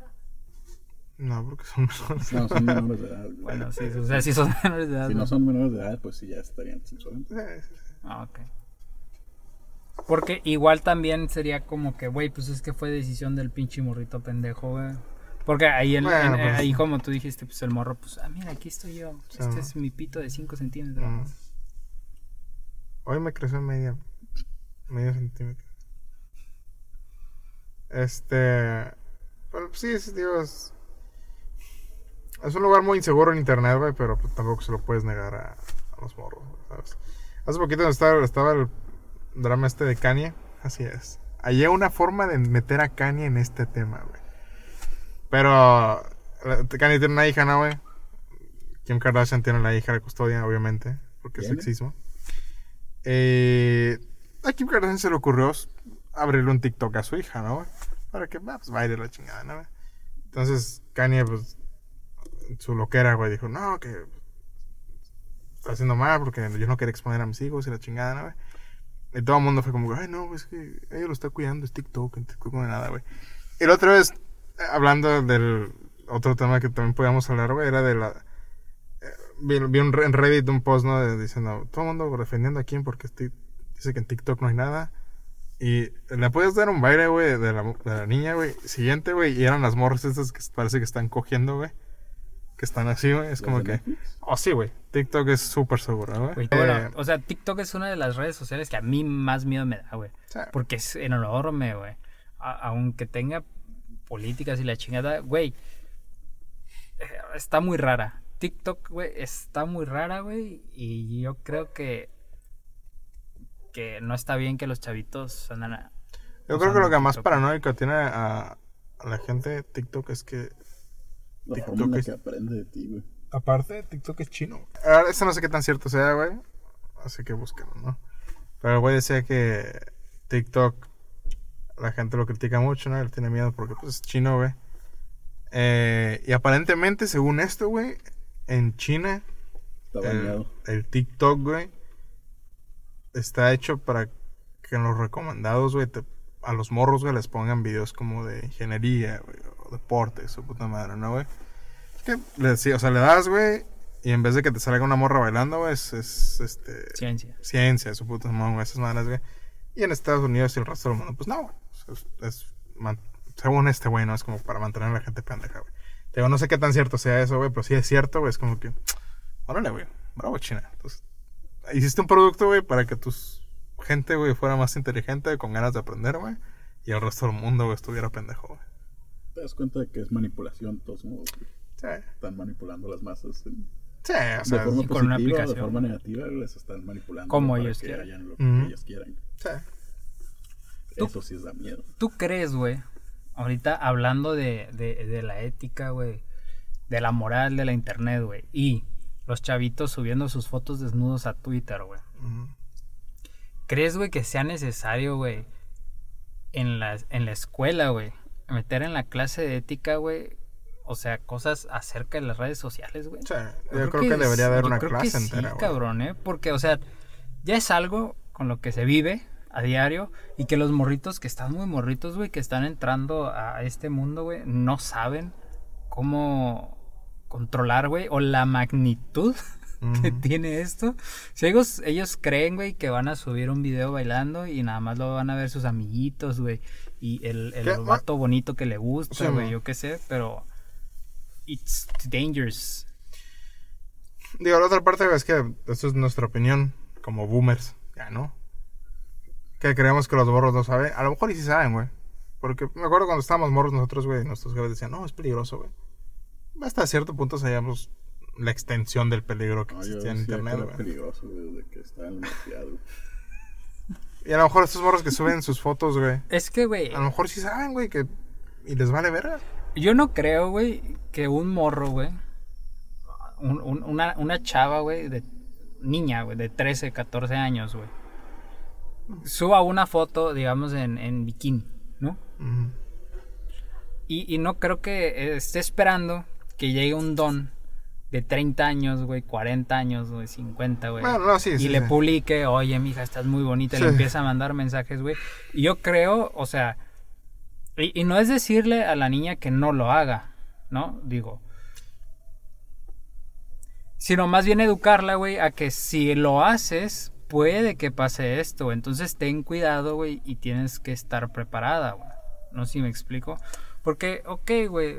[SPEAKER 1] No, porque son menores.
[SPEAKER 3] No, son menores de edad, güey.
[SPEAKER 2] Bueno, sí, o sea, si son menores de edad.
[SPEAKER 3] si
[SPEAKER 2] ¿no?
[SPEAKER 3] no son menores de edad, pues sí ya estarían censurando.
[SPEAKER 2] Ah, ok. Porque igual también sería como que, güey, pues es que fue decisión del pinche morrito pendejo, güey. Porque ahí, en-
[SPEAKER 1] Bueno,
[SPEAKER 2] en-
[SPEAKER 1] pues-
[SPEAKER 2] ahí como tú dijiste, pues el morro, pues, ah, mira, aquí estoy yo.
[SPEAKER 1] Sí,
[SPEAKER 2] este es mi pito de 5 centímetros.
[SPEAKER 1] Mm. Hoy me creció media. medio centímetro. Este. Pero pues, sí, es, digo, es. Es un lugar muy inseguro en internet, güey, pero pues, tampoco se lo puedes negar a, a los morros, ¿sabes? Hace poquito estaba, estaba el drama este de Kanye. Así es. Hallé una forma de meter a Kanye en este tema, güey. Pero. Kanye tiene una hija, ¿no, güey? Kim Kardashian tiene la hija de custodia, obviamente, porque es
[SPEAKER 3] ¿Tiene?
[SPEAKER 1] sexismo. Eh, a Kim Kardashian se le ocurrió abrirle un TikTok a su hija, ¿no? güey? Para que pues, baile la chingada, ¿no? güey? Entonces Kanye, pues, su loquera, güey, dijo, no, que está haciendo mal porque yo no quería exponer a mis hijos y la chingada, ¿no? güey? Y todo el mundo fue como, ay, no, es que ella lo está cuidando, es TikTok, no hay nada, güey. Y la otra vez, hablando del otro tema que también podíamos hablar, güey, era de la... eh, Vi, vi un, en Reddit un post, ¿no? De- diciendo, todo el mundo defendiendo a quién porque dice que en TikTok no hay nada. Y le puedes dar un baile, güey, de la, de la niña, güey. Siguiente, güey, y eran las morras estas que parece que están cogiendo, güey. Que están así, güey. Es
[SPEAKER 3] ¿Las
[SPEAKER 1] como que... Oh, sí, güey. TikTok es súper seguro, güey. Eh,
[SPEAKER 2] o sea, TikTok es una de las redes sociales que a mí más miedo me da, güey.
[SPEAKER 1] sea,
[SPEAKER 2] Porque es enorme, güey. Aunque tenga políticas y la chingada, güey. eh, Está muy rara. TikTok, güey, está muy rara, güey. Y yo creo que. Que no está bien que los chavitos andan a-
[SPEAKER 1] yo creo que lo que más paranoico tiene a, a la gente de TikTok es que
[SPEAKER 3] La
[SPEAKER 1] TikTok
[SPEAKER 3] forma
[SPEAKER 1] es-
[SPEAKER 3] que aprende de ti, güey.
[SPEAKER 1] Aparte, TikTok es chino. Ahora, eso no sé qué tan cierto sea, güey. Así que búsquenlo, ¿no? Pero el güey decía que TikTok, la gente lo critica mucho, ¿no? Él tiene miedo porque pues es chino, güey. Eh, y aparentemente, según esto, güey, en China, el, el TikTok, güey, está hecho para que en los recomendados, güey, te- a los morros, güey, les pongan videos como de ingeniería, güey, o deportes, su puta madre, ¿no, güey? Que, le, sí, o sea, le das, güey, y en vez de que te salga una morra bailando, güey, es, es, este,
[SPEAKER 2] Ciencia.
[SPEAKER 1] ciencia, su puta madre, güey, esas madres, güey. Y en Estados Unidos y el resto del mundo, pues no, güey. Es, es man- según este güey, ¿no? Es como para mantener a la gente pendeja, güey. Te digo, no sé qué tan cierto sea eso, güey, pero sí es cierto, güey. Es como que, órale, güey, bravo, China. Entonces, hiciste un producto, güey, para que tus gente, güey, fuera más inteligente, con ganas de aprender, güey. Y el resto del mundo, güey, estuviera pendejo, güey.
[SPEAKER 3] Te das cuenta de que es manipulación, de todos modos. güey.
[SPEAKER 1] Sí,
[SPEAKER 3] Están manipulando a las masas. en-
[SPEAKER 1] sí, o
[SPEAKER 3] de
[SPEAKER 1] sea,
[SPEAKER 3] forma
[SPEAKER 2] y con una
[SPEAKER 3] positiva o de
[SPEAKER 2] aplicación.
[SPEAKER 3] forma negativa, les están manipulando.
[SPEAKER 2] Como ellos quieran.
[SPEAKER 3] lo que ellos quieran.
[SPEAKER 1] sí.
[SPEAKER 3] Eso sí es da miedo.
[SPEAKER 2] ¿Tú crees, güey? Ahorita hablando de, de, de la ética, güey. De la moral de la internet, güey. Y los chavitos subiendo sus fotos desnudos a Twitter, güey. ¿Crees, güey, que sea necesario, güey, en la, en la escuela, güey, meter en la clase de ética, güey, o sea, cosas acerca de las redes sociales, güey?
[SPEAKER 1] Sí, yo, creo, que,
[SPEAKER 2] es-
[SPEAKER 1] debería haber
[SPEAKER 2] yo
[SPEAKER 1] una
[SPEAKER 2] creo que
[SPEAKER 1] clase
[SPEAKER 2] sí,
[SPEAKER 1] entera, güey.
[SPEAKER 2] cabrón, ¿eh? Porque, o sea, ya es algo con lo que se vive a diario y que los morritos que están muy morritos, güey, que están entrando a este mundo, güey, no saben cómo controlar, güey, o la magnitud que tiene esto. Si ellos, ellos creen, güey, que van a subir un video bailando y nada más lo van a ver sus amiguitos, güey, y el, el vato bonito que le gusta, güey, yo qué sé, pero it's dangerous.
[SPEAKER 1] Digo, la otra parte es que esto es nuestra opinión como boomers, ya, ¿no? Que creemos que los morros no saben. A lo mejor y sí saben, güey. Porque me acuerdo cuando estábamos morros nosotros, güey, nuestros jefes decían, no, es peligroso, güey. Hasta cierto punto sabíamos la extensión del peligro que
[SPEAKER 3] No,
[SPEAKER 1] existía en
[SPEAKER 3] decía que
[SPEAKER 1] internet,
[SPEAKER 3] era
[SPEAKER 1] güey.
[SPEAKER 3] peligroso güey, desde que estaba en la universidad. güey.
[SPEAKER 1] Y a lo mejor estos morros que suben sus fotos, güey,
[SPEAKER 2] Es que, güey,
[SPEAKER 1] a lo mejor sí saben, güey, que... Y les vale verga.
[SPEAKER 2] Yo no creo, güey, que un morro, güey, un- un- una, una chava, güey, de niña, güey, de 13, 14 años, güey, suba una foto, digamos, en, en bikini, ¿no? Y, y no creo que esté esperando que llegue un don de 30 años, güey, 40 años, güey, 50, güey.
[SPEAKER 1] Bueno, no, sí,
[SPEAKER 2] y
[SPEAKER 1] sí,
[SPEAKER 2] le
[SPEAKER 1] sí.
[SPEAKER 2] publique, oye, mija, estás muy bonita, y le empieza a mandar mensajes, güey. Y yo creo, o sea, y, y no es decirle a la niña que no lo haga, ¿no? Digo. Sino más bien educarla, güey, a que si lo haces, puede que pase esto. Entonces ten cuidado, güey, y tienes que estar preparada, güey. No sé si me explico. Porque, ok, güey.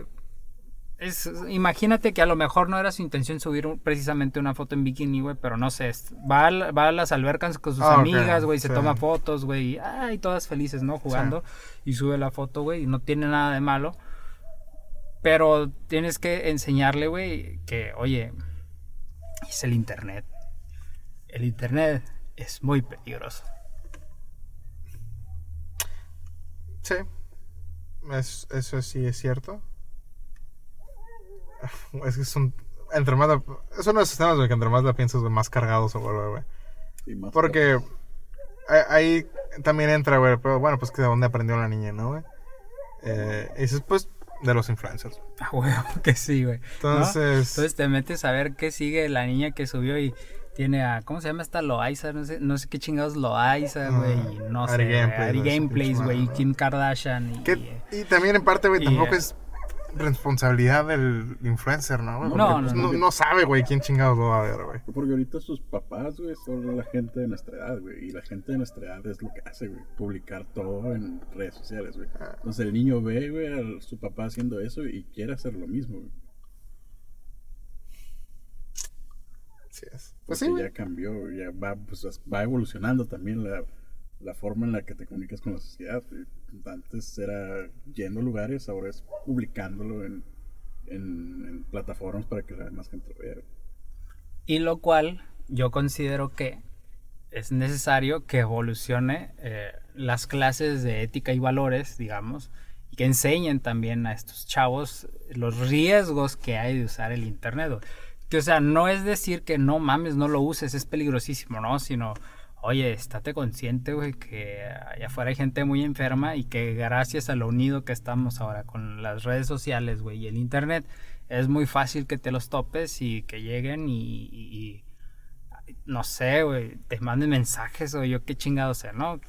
[SPEAKER 2] Es, imagínate que a lo mejor no era su intención subir un- precisamente una foto en bikini, güey, pero no sé, va a, la- va a las albercas con sus
[SPEAKER 1] Ah,
[SPEAKER 2] amigas, güey, se
[SPEAKER 1] sí.
[SPEAKER 2] toma fotos, güey, y ay, todas felices, ¿no? Jugando y sube la foto, güey, y no tiene nada de malo. Pero tienes que enseñarle, güey, que, oye, es el internet. El internet es muy peligroso.
[SPEAKER 1] Sí. Es- eso sí es cierto. Es que son... Entre más la- es uno de esos temas, güey, que entre más la piensas, más cargado se vuelve, güey.
[SPEAKER 3] Más
[SPEAKER 1] Porque ahí, ahí también entra, güey, pero bueno, pues que de dónde aprendió la niña, ¿no, güey? Eh, y dices, pues, de los influencers.
[SPEAKER 2] A huevo que sí, güey. ¿no?
[SPEAKER 1] Entonces,
[SPEAKER 2] Entonces te metes a ver qué sigue la niña que subió y tiene a. ¿Cómo se llama esta Loaiza? No sé, no sé qué chingados Loaiza,
[SPEAKER 1] Ah,
[SPEAKER 2] güey. no sé.
[SPEAKER 1] Ari
[SPEAKER 2] güey,
[SPEAKER 1] Gameplays,
[SPEAKER 2] Ari
[SPEAKER 1] güey,
[SPEAKER 2] Gameplays, y Kim Kardashian. Y,
[SPEAKER 1] que- y también en parte, güey, tampoco
[SPEAKER 2] eh,
[SPEAKER 1] es responsabilidad del influencer, ¿no?
[SPEAKER 2] No,
[SPEAKER 1] Porque,
[SPEAKER 2] no,
[SPEAKER 1] pues,
[SPEAKER 2] no.
[SPEAKER 1] no, no sabe, güey, quién chingados lo va a ver, güey.
[SPEAKER 3] Porque ahorita sus papás, güey, son la gente de nuestra edad, güey. Y la gente de nuestra edad es lo que hace, güey. Publicar todo en redes sociales, güey.
[SPEAKER 1] Ah.
[SPEAKER 3] Entonces el niño ve, güey, a su papá haciendo eso y quiere hacer lo mismo, güey.
[SPEAKER 1] Así es.
[SPEAKER 3] Pues
[SPEAKER 1] sí,
[SPEAKER 3] ya cambió, ya va, pues, va evolucionando también la, la forma en la que te comunicas con la sociedad. Antes era yendo a lugares, ahora es publicándolo en, en, en plataformas para que la más gente lo vea.
[SPEAKER 2] Y lo cual yo considero que es necesario que evolucione eh, las clases de ética y valores, digamos, y que enseñen también a estos chavos los riesgos que hay de usar el Internet. Que, o sea, no es decir que no mames, no lo uses, es peligrosísimo, ¿no? Sino, oye, estate consciente, güey, que allá afuera hay gente muy enferma y que gracias a lo unido que estamos ahora con las redes sociales, güey, y el internet, es muy fácil que te los topes y que lleguen y, no sé, güey, te manden mensajes o yo qué chingado sé, ¿no?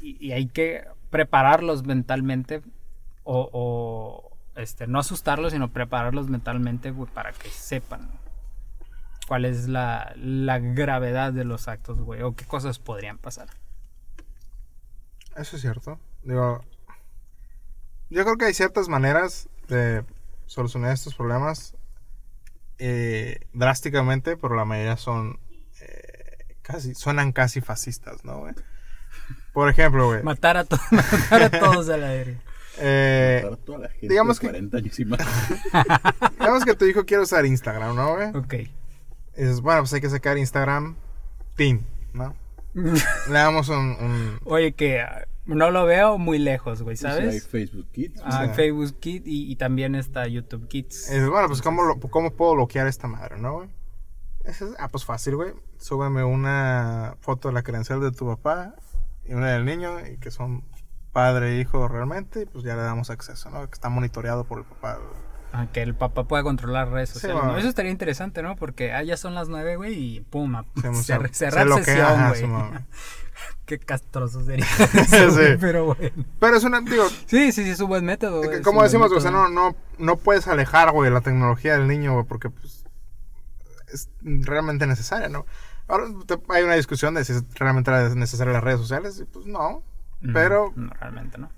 [SPEAKER 2] Y, y hay que prepararlos mentalmente o, o, este, no asustarlos, sino prepararlos mentalmente güey, para que sepan cuál es la, la gravedad de los actos, güey, o qué cosas podrían pasar.
[SPEAKER 1] Eso es cierto. Digo, yo creo que hay ciertas maneras de solucionar estos problemas eh, drásticamente, pero la mayoría son eh, casi, suenan casi fascistas, ¿no, güey? Por ejemplo, güey.
[SPEAKER 2] Matar a, to- matar a todos a la verga.
[SPEAKER 1] Eh,
[SPEAKER 3] Para toda la gente
[SPEAKER 1] digamos que-
[SPEAKER 3] 40 años y más.
[SPEAKER 1] digamos que tu hijo quiere usar Instagram, ¿no, güey?
[SPEAKER 2] Ok.
[SPEAKER 1] Y dices, bueno, pues hay que sacar Instagram Teen, ¿no? Le damos un... un-
[SPEAKER 2] Oye, que ah, no lo veo muy lejos, güey,
[SPEAKER 3] Sí, hay
[SPEAKER 2] ¿sabes?
[SPEAKER 3] Facebook Kids.
[SPEAKER 2] Ah,
[SPEAKER 1] sea-
[SPEAKER 2] Facebook Kids y, y también está YouTube Kids.
[SPEAKER 1] dices, bueno, pues ¿cómo, lo- ¿cómo puedo bloquear esta madre, no, güey? Es- ah, pues fácil, güey. Súbeme una foto de la credencial de tu papá y una del niño, y que son padre e hijo realmente, y pues ya le damos acceso, ¿no? Que está monitoreado por el papá.
[SPEAKER 2] Ah, que el papá pueda controlar redes
[SPEAKER 1] Sí,
[SPEAKER 2] sociales.
[SPEAKER 1] bueno.
[SPEAKER 2] ¿no? Eso estaría interesante, ¿no? Porque ah, ya son las nueve, güey, y pum,
[SPEAKER 1] Se- se-
[SPEAKER 2] cer-
[SPEAKER 1] se
[SPEAKER 2] cerrar sesión, güey. Qué castroso sería eso,
[SPEAKER 1] Sí.
[SPEAKER 2] pero bueno.
[SPEAKER 1] Pero es una, digo,
[SPEAKER 2] Sí, sí, sí, es un buen método, güey.
[SPEAKER 1] como decimos, güey, o sea,
[SPEAKER 2] método.
[SPEAKER 1] no, no, no puedes alejar, güey, la tecnología del niño, güey, porque pues es realmente necesaria, ¿no? Ahora hay una discusión de si es realmente necesaria las redes sociales, y pues no.
[SPEAKER 2] No,
[SPEAKER 1] pero-
[SPEAKER 2] No, realmente no.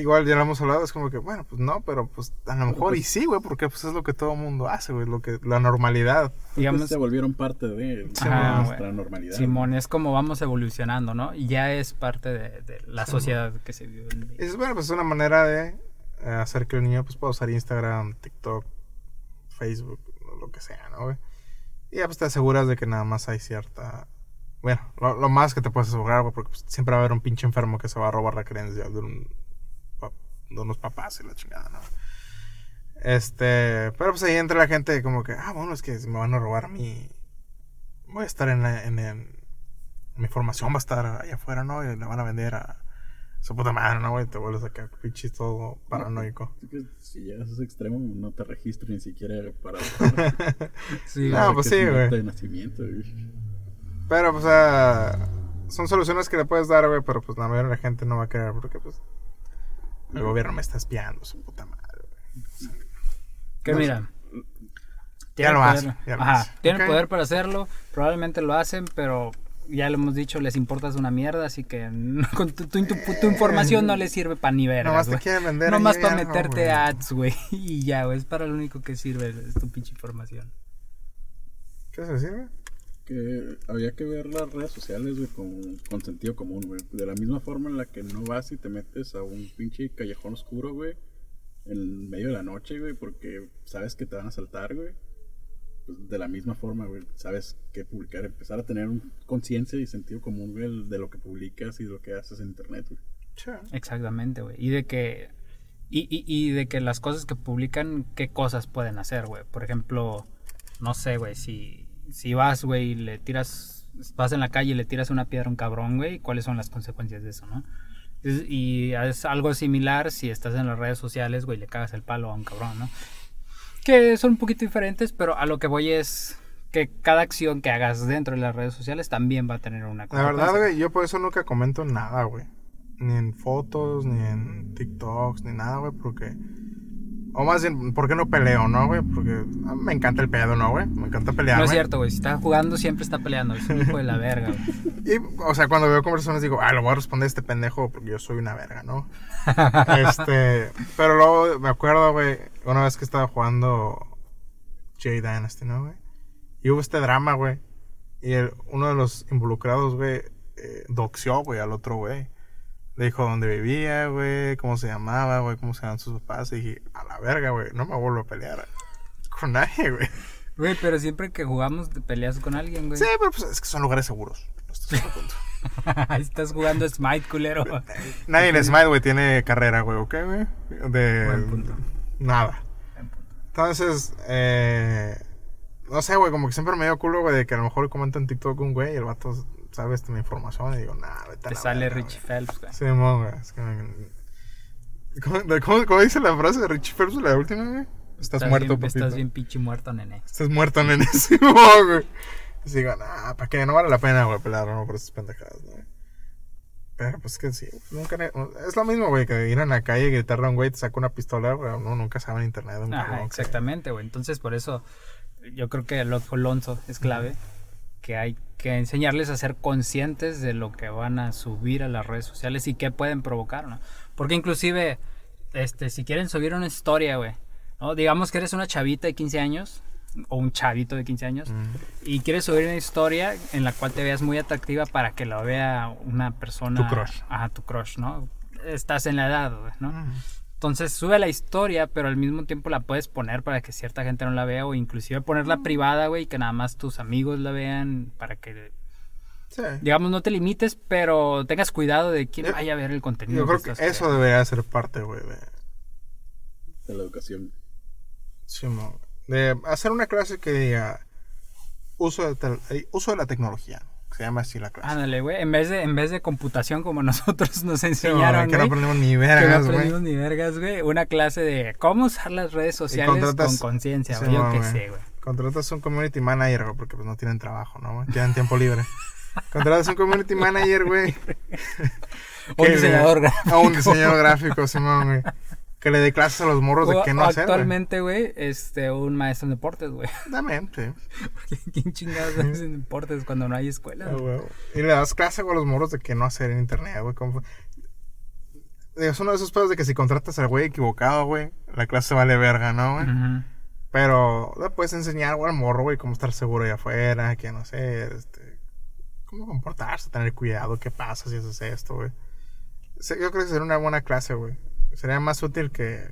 [SPEAKER 1] Igual ya lo hemos hablado, es como que, bueno, pues no, pero pues a lo mejor
[SPEAKER 3] pues-
[SPEAKER 1] y sí, güey, porque pues es lo que todo el mundo hace, güey, lo que, la normalidad.
[SPEAKER 2] Digamos,
[SPEAKER 3] se volvieron parte de,
[SPEAKER 2] Ajá,
[SPEAKER 3] nuestra normalidad.
[SPEAKER 2] Simón, es como vamos evolucionando, ¿no? Y ya es parte de, de la
[SPEAKER 1] Sí,
[SPEAKER 2] sociedad que se vive. en
[SPEAKER 1] Y dices, bueno, pues es una manera de eh, hacer que el niño pues pueda usar Instagram, TikTok, Facebook, lo que sea, ¿no, güey? Y ya pues te aseguras de que nada más hay cierta... Bueno, lo, lo más que te puedes asegurar, güey, porque pues, siempre va a haber un pinche enfermo que se va a robar la creencia de, un, de unos papás y la chingada, ¿no? Este, pero pues ahí entra la gente como que, ah, bueno, es que me van a robar mi... Voy a estar en, la- en, en- Mi formación va a estar allá afuera, ¿no? Y la van a vender a su puta madre, ¿no, güey? Te vuelves acá, pinche todo paranoico.
[SPEAKER 3] Si llegas a ese extremo, no te registro ni siquiera para.
[SPEAKER 2] Sí,
[SPEAKER 1] No, pues sí, güey.
[SPEAKER 3] De nacimiento, güey.
[SPEAKER 1] Pero, pues, o sea, son soluciones que le puedes dar, güey, pero pues la mayoría de la gente no va a querer porque, pues, el gobierno me está espiando, su puta madre, güey.
[SPEAKER 2] que
[SPEAKER 1] no
[SPEAKER 2] mira.
[SPEAKER 1] Ya lo hace, ya lo
[SPEAKER 2] Ajá,
[SPEAKER 1] hace.
[SPEAKER 2] tienen poder para hacerlo, probablemente lo hacen, pero ya lo hemos dicho, les importas una mierda, así que no- con tu, tu- tu- tu información no les sirve para ni vergas,
[SPEAKER 1] Nomás te
[SPEAKER 2] güey.
[SPEAKER 1] quieren vender.
[SPEAKER 2] Nomás para meterte
[SPEAKER 1] güey.
[SPEAKER 2] ads, güey. Y ya, güey, es para lo único que sirve es tu pinche información.
[SPEAKER 1] ¿Qué se sirve?
[SPEAKER 3] Que había que ver las redes sociales, güey, con, con sentido común, güey. De la misma forma en la que no vas y te metes a un pinche callejón oscuro, güey, en medio de la noche, güey, porque sabes que te van a saltar, güey. Pues de la misma forma, güey, sabes qué publicar, empezar a tener conciencia y sentido común, güey, de lo que publicas y de lo que haces en internet, güey.
[SPEAKER 2] Exactamente, güey. Y de que. Y, y, y de que las cosas que publican, qué cosas pueden hacer, güey. Por ejemplo, no sé, güey, si, si vas, güey, y le tiras. Vas en la calle y le tiras una piedra a un cabrón, güey, ¿cuáles son las consecuencias de eso, no? Y es algo similar si estás en las redes sociales, güey, le cagas el palo a un cabrón, ¿no? Que son un poquito diferentes, pero a lo que voy es que cada acción que hagas dentro de las redes sociales también va a tener una
[SPEAKER 1] La verdad,
[SPEAKER 2] consecuencia.
[SPEAKER 1] güey, yo por eso nunca comento nada, güey. Ni en fotos, ni en TikToks, ni nada, güey, porque... O más bien, ¿por qué no peleo, no, güey? Porque a mí me encanta el pedo, ¿no, güey? Me encanta pelear,
[SPEAKER 2] No es cierto, güey. Si está jugando, siempre está peleando. Es un hijo de la verga, güey.
[SPEAKER 1] Y, o sea, cuando veo conversaciones digo, ah, lo voy a responder a este pendejo porque yo soy una verga, ¿no? este, pero luego me acuerdo, güey, una vez que estaba jugando J Dynasty, ¿no, güey? Y hubo este drama, güey. Y el- uno de los involucrados, güey, eh, doxió, güey, al otro, güey. Le dijo dónde vivía, güey, cómo se llamaba, güey, cómo se llaman sus papás. Y dije, a la verga, güey, no me vuelvo a pelear con nadie, güey.
[SPEAKER 2] Güey, pero siempre que jugamos te peleas con alguien, güey.
[SPEAKER 1] Sí, pero pues es que son lugares seguros. Punto.
[SPEAKER 2] Estás jugando Smite, culero.
[SPEAKER 1] Nadie en Smite, güey, tiene carrera, güey, ¿ok, güey? De...
[SPEAKER 2] Buen punto.
[SPEAKER 1] Nada. Entonces, eh, no sé, güey, como que siempre me dio culo, güey, de que a lo mejor comento en TikTok un güey y el vato sabe esta información y digo, nah, vete a
[SPEAKER 2] Te
[SPEAKER 1] la
[SPEAKER 2] sale
[SPEAKER 1] verga,
[SPEAKER 2] Richie Phelps, güey.
[SPEAKER 1] güey". Sí, mo, güey. Es que me- ¿Cómo, cómo- cómo dice la frase de Richie Phelps, la última, güey? Estás, muerto,
[SPEAKER 2] bien,
[SPEAKER 1] papito.
[SPEAKER 2] Estás bien pinche muerto, nene.
[SPEAKER 1] Estás muerto, nene. Sí, mo, güey. Y digo, nah, ¿para qué? No vale la pena, güey, pelear, no, por esas pendejadas, ¿no? Pero pues que sí, nunca. Es lo mismo, güey, que ir en la calle y gritarle a un güey, te saca una pistola, güey, no, nunca sabe en internet. un
[SPEAKER 2] Ajá,
[SPEAKER 1] cabrón
[SPEAKER 2] exactamente, güey. Entonces, por eso yo creo que lo Alonso es clave. Que hay que enseñarles a ser conscientes de lo que van a subir a las redes sociales y qué pueden provocar, ¿no? Porque inclusive, este, si quieren subir una historia, güey, ¿no? Digamos que eres una chavita de 15 años o un chavito de 15 años
[SPEAKER 1] Mm.
[SPEAKER 2] y quieres subir una historia en la cual te veas muy atractiva para que la vea una persona...
[SPEAKER 1] Tu crush.
[SPEAKER 2] Ajá, tu crush, ¿no? Estás en la edad, ¿no?
[SPEAKER 1] Mm.
[SPEAKER 2] Entonces sube la historia, pero al mismo tiempo la puedes poner para que cierta gente no la vea o inclusive ponerla privada, güey, y que nada más tus amigos la vean para que,
[SPEAKER 1] Sí.
[SPEAKER 2] digamos, no te limites, pero tengas cuidado de quién
[SPEAKER 1] Yo-
[SPEAKER 2] vaya a ver el contenido.
[SPEAKER 1] Yo creo que eso
[SPEAKER 2] creando.
[SPEAKER 1] debería ser parte, güey, de,
[SPEAKER 3] De la educación.
[SPEAKER 1] sí, mo, de hacer una clase que diga uso de, tel- eh, uso de la tecnología. Se llama así la clase.
[SPEAKER 2] Ándale, güey, en vez de en vez de computación como nosotros nos
[SPEAKER 1] Sí,
[SPEAKER 2] enseñaron,
[SPEAKER 1] que no aprendimos ni
[SPEAKER 2] no
[SPEAKER 1] vergas, güey.
[SPEAKER 2] aprendimos ni vergas, güey, una clase de cómo usar las redes sociales con conciencia,
[SPEAKER 1] Sí,
[SPEAKER 2] güey, yo
[SPEAKER 1] mo,
[SPEAKER 2] qué sé, güey.
[SPEAKER 1] Contratas un community manager, güey, porque pues no tienen trabajo, ¿no? güey? Tienen tiempo libre. Contratas un community manager, güey.
[SPEAKER 2] Un diseñador gráfico.
[SPEAKER 1] A un diseñador gráfico, Simón, güey. Que le dé clases a los morros de qué no hacer,
[SPEAKER 2] actualmente, güey, este, un maestro en deportes, güey.
[SPEAKER 1] También, sí.
[SPEAKER 2] ¿Quién chingados hace en deportes cuando no hay escuela?
[SPEAKER 1] Ah. Y le das clase güey, a los morros de qué no hacer en internet, güey. Es uno de esos pedos de que si contratas al güey equivocado, güey, la clase vale verga, ¿no, güey? Pero le puedes enseñar, güey, al morro, güey, cómo estar seguro allá afuera, qué no sé, este, cómo comportarse, tener cuidado, qué pasa si haces esto, güey. Yo creo que sería una buena clase, güey. Sería más útil que...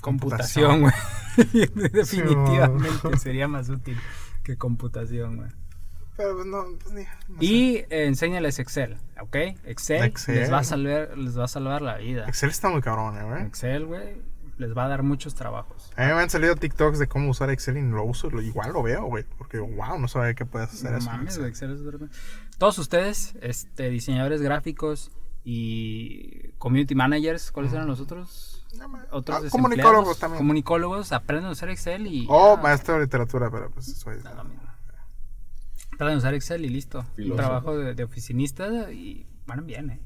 [SPEAKER 2] Computación, güey. Definitivamente
[SPEAKER 1] Sí,
[SPEAKER 2] sería más útil que computación, güey.
[SPEAKER 1] Pero pues no, pues ni... no.
[SPEAKER 2] Y eh, enséñales Excel, ¿ok? Excel,
[SPEAKER 1] Excel.
[SPEAKER 2] Les, va a salvar, les va a salvar la vida.
[SPEAKER 1] Excel está muy cabrón, eh, güey.
[SPEAKER 2] Excel, güey, les va a dar muchos trabajos.
[SPEAKER 1] A mí me han salido TikToks de cómo usar Excel y no lo uso, igual lo veo, güey. Porque, wow, no sabía que puedes hacer
[SPEAKER 2] No
[SPEAKER 1] eso.
[SPEAKER 2] mames,
[SPEAKER 1] Excel.
[SPEAKER 2] Excel es. Todos ustedes, este, diseñadores gráficos y community managers, ¿cuáles eran los otros?
[SPEAKER 1] No,
[SPEAKER 2] Otros
[SPEAKER 1] ah, comunicólogos también.
[SPEAKER 2] Comunicólogos, aprendan a usar Excel y...
[SPEAKER 1] O
[SPEAKER 2] ya,
[SPEAKER 1] maestro de literatura, pero pues eso es.
[SPEAKER 2] mismo. Aprendan a usar Excel y listo. Un trabajo de, de oficinista y van bien, ¿eh?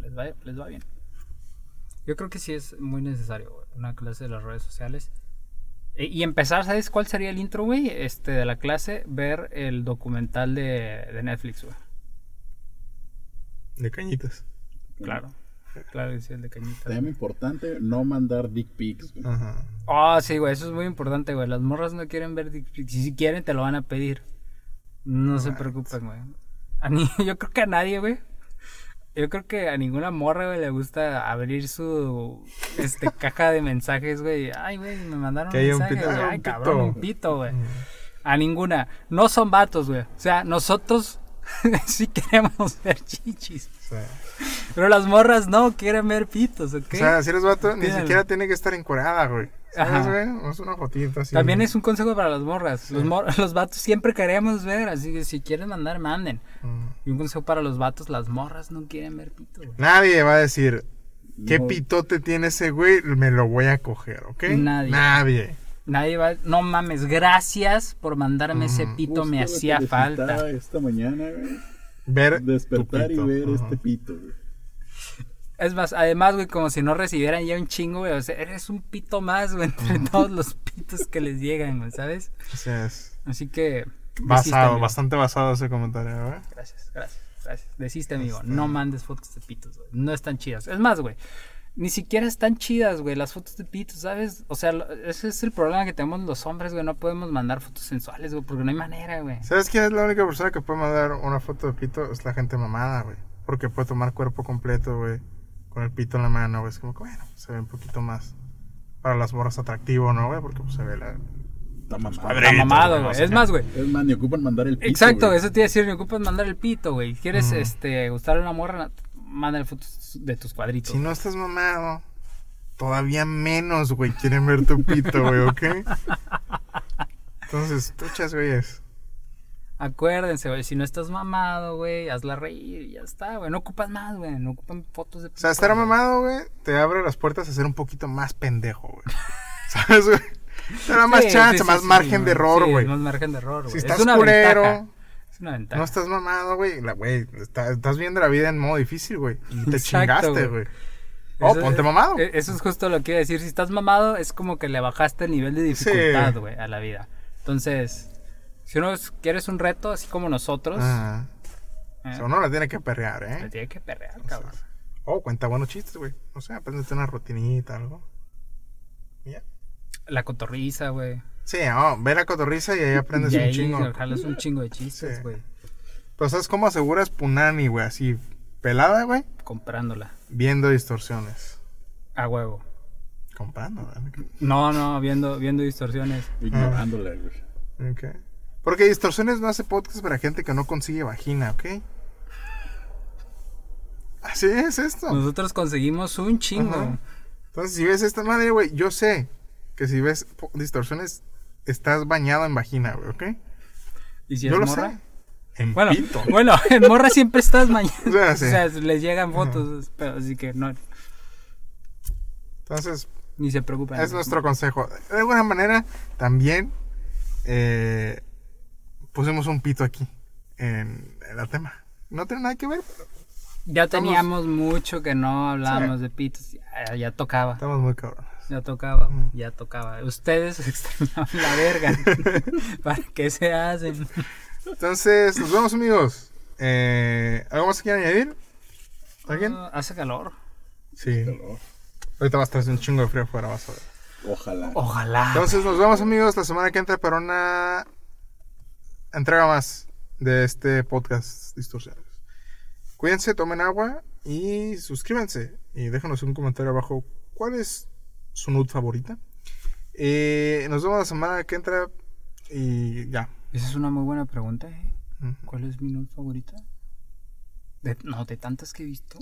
[SPEAKER 2] Les va, les va bien. Yo creo que sí es muy necesario, güey, una clase de las redes sociales. E- Y empezar, ¿sabes cuál sería el intro, güey? Este, de la clase, ver el documental de, de Netflix, güey.
[SPEAKER 1] De cañitas.
[SPEAKER 2] Claro. Claro, sí, el de cañita.
[SPEAKER 3] Tema importante, no mandar dick pics, güey.
[SPEAKER 1] Ajá.
[SPEAKER 2] Oh, sí, güey, eso es muy importante, güey. Las morras no quieren ver dick pics. Y si quieren, te lo van a pedir. No se preocupen, güey. A ni- yo creo que a nadie, güey. Yo creo que a ninguna morra, güey, le gusta abrir su este, caja de mensajes, güey. Ay, güey, me mandaron
[SPEAKER 1] Que
[SPEAKER 2] un
[SPEAKER 1] pito.
[SPEAKER 2] güey.
[SPEAKER 1] Ah,
[SPEAKER 2] Ay,
[SPEAKER 1] un
[SPEAKER 2] cabrón,
[SPEAKER 1] pito.
[SPEAKER 2] un pito, güey. A ninguna. No son vatos, güey. O sea, nosotros sí queremos ver chichis. Pero las morras no quieren ver pitos, ¿ok?
[SPEAKER 1] o sea, si eres vato, ni siquiera tiene que estar encuerada, güey. ¿Sabes,
[SPEAKER 2] Ajá.
[SPEAKER 1] güey? No es una fotito así.
[SPEAKER 2] También es un consejo para las morras. Los, mor- los vatos siempre queremos ver, así que si quieren mandar, manden.
[SPEAKER 1] Mm.
[SPEAKER 2] Y un consejo para los vatos, las morras no quieren ver pito, güey.
[SPEAKER 1] Nadie va a decir, ¿qué
[SPEAKER 3] No.
[SPEAKER 1] pitote tiene ese güey? Me lo voy a coger, ¿ok?
[SPEAKER 2] Nadie.
[SPEAKER 1] Nadie.
[SPEAKER 2] Nadie va, no mames, gracias por mandarme ese pito, me hacía falta.
[SPEAKER 3] Esta mañana, güey.
[SPEAKER 1] Ver
[SPEAKER 3] Despertar
[SPEAKER 1] tu
[SPEAKER 3] y ver este pito, güey.
[SPEAKER 2] Es más, además, güey, como si no recibieran ya un chingo, güey. O sea, eres un pito más, güey, entre todos los pitos que les llegan, güey, ¿sabes?
[SPEAKER 1] Así es.
[SPEAKER 2] Así que.
[SPEAKER 1] Basado, bastante basado ese comentario, güey.
[SPEAKER 2] Gracias, gracias, gracias. Desiste, amigo.
[SPEAKER 1] Este-
[SPEAKER 2] No mandes fotos de pitos, güey. No están chidas. Es más, güey. Ni siquiera están chidas, güey, las fotos de pitos, ¿sabes? O sea, lo- ese es el problema que tenemos los hombres, güey. No podemos mandar fotos sensuales, güey, porque no hay manera, güey.
[SPEAKER 1] ¿Sabes quién es la única persona que puede mandar una foto de pito? Es la gente mamada, güey. Porque puede tomar cuerpo completo, güey. Con el pito en la mano, güey. Es como que, bueno, se ve un poquito más para las morras atractivo, ¿no, güey? Porque pues, se ve la...
[SPEAKER 3] Está mamado.
[SPEAKER 1] padre.
[SPEAKER 2] Está mamado,
[SPEAKER 1] güey,
[SPEAKER 2] Es más, güey.
[SPEAKER 3] Es más, ni ocupan mandar el pito,
[SPEAKER 2] Exacto, eso te iba a decir, me ocupas mandar el pito, güey. ¿Quieres,
[SPEAKER 1] Ujú.
[SPEAKER 2] este, gustarle a una morra? Mándale fotos de tus cuadritos.
[SPEAKER 1] Si no estás mamado, todavía menos, güey, quieren ver tu pito, güey, ¿ok? Entonces, truchas, güeyes.
[SPEAKER 2] Acuérdense, güey, si no estás mamado, güey, hazla reír y ya está, güey. No ocupas más, güey. No ocupan fotos de
[SPEAKER 1] O sea,
[SPEAKER 2] pito,
[SPEAKER 1] estar mamado, güey, te abre las puertas a ser un poquito más pendejo, güey. ¿Sabes, güey? Te da más
[SPEAKER 2] Sí,
[SPEAKER 1] chance,
[SPEAKER 2] sí, sí,
[SPEAKER 1] más margen de error, güey.
[SPEAKER 2] más margen de error, güey.
[SPEAKER 1] si
[SPEAKER 2] Es
[SPEAKER 1] estás
[SPEAKER 2] una
[SPEAKER 1] culero,
[SPEAKER 2] ventaja. Es una ventaja.
[SPEAKER 1] no estás mamado, güey, la- güey, está- estás viendo la vida en modo difícil, güey. Y te
[SPEAKER 2] Exacto,
[SPEAKER 1] chingaste,
[SPEAKER 2] güey.
[SPEAKER 1] Oh,
[SPEAKER 2] Eso-
[SPEAKER 1] ponte mamado.
[SPEAKER 2] eh, Eso es justo lo que iba a decir. Si estás mamado, es como que le bajaste el nivel de dificultad, güey, a la vida. Entonces, si uno es- quieres un reto, así como nosotros, eh,
[SPEAKER 1] O sea, uno la tiene que perrear, ¿eh?
[SPEAKER 2] tiene que perrear, cabrón.
[SPEAKER 1] Oh, cuenta buenos chistes, güey. No sé, apréndete una rutinita, algo. Ya.
[SPEAKER 2] La cotorriza, güey.
[SPEAKER 1] Sí, oh, ve la cotorriza y ahí aprendes
[SPEAKER 2] Y
[SPEAKER 1] un
[SPEAKER 2] ahí
[SPEAKER 1] chingo.
[SPEAKER 2] jalas un chingo de chistes,
[SPEAKER 1] Sí.
[SPEAKER 2] güey.
[SPEAKER 1] Pero ¿sabes cómo aseguras Punani, güey? Así, pelada, güey,
[SPEAKER 2] Comprándola.
[SPEAKER 1] viendo distorsiones.
[SPEAKER 2] A huevo.
[SPEAKER 1] Comprando, güey.
[SPEAKER 2] No, no, viendo, viendo distorsiones.
[SPEAKER 3] Ignorándola, güey.
[SPEAKER 1] Ok. Porque Distorsiones no hace podcast para gente que no consigue vagina, ¿ok? Así es esto.
[SPEAKER 2] Nosotros conseguimos un chingo.
[SPEAKER 1] Ajá. Entonces, si ves esta madre, güey, yo sé que si ves distorsiones, estás bañado en vagina, güey, ¿ok?
[SPEAKER 2] ¿Y si
[SPEAKER 1] yo
[SPEAKER 2] es
[SPEAKER 1] lo
[SPEAKER 2] morra?
[SPEAKER 1] sé. En
[SPEAKER 2] Bueno,
[SPEAKER 1] pito.
[SPEAKER 2] bueno, en morra siempre estás mañana.
[SPEAKER 1] O sea,
[SPEAKER 2] O
[SPEAKER 1] sí.
[SPEAKER 2] sea, les llegan fotos, pero así que no,
[SPEAKER 1] Entonces,
[SPEAKER 2] ni se preocupen.
[SPEAKER 1] es nuestro consejo. De alguna manera, también eh, pusimos un pito aquí en, en el tema. No tiene nada que ver, pero
[SPEAKER 2] Ya
[SPEAKER 1] estamos-
[SPEAKER 2] teníamos mucho que no hablábamos de pitos. Ya, ya tocaba.
[SPEAKER 1] estamos muy cabrones.
[SPEAKER 2] Ya tocaba,
[SPEAKER 1] Mm.
[SPEAKER 2] ya tocaba. Ustedes extrañaban la verga. ¿Para qué se hacen?
[SPEAKER 1] Entonces, nos vemos, amigos. Eh, ¿Algo más que quieran añadir? ¿Alguien?
[SPEAKER 2] Ah, hace calor.
[SPEAKER 1] Sí.
[SPEAKER 3] Calor.
[SPEAKER 1] Ahorita va a estar un chingo de frío afuera, vas a ver.
[SPEAKER 3] Ojalá.
[SPEAKER 2] Ojalá.
[SPEAKER 1] Entonces nos vemos amigos la semana que entra para una entrega más de este podcast Distorsiones. Cuídense, tomen agua y suscríbanse y déjanos un comentario abajo cuál es su nude favorita. Eh, nos vemos la semana que entra y ya.
[SPEAKER 2] Esa es una muy buena pregunta, ¿eh? ¿Cuál es mi nude favorita? De- no, de tantas que he visto.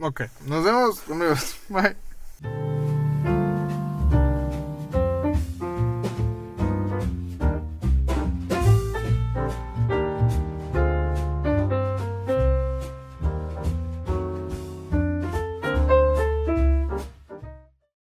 [SPEAKER 1] Ok, nos vemos amigos. Bye.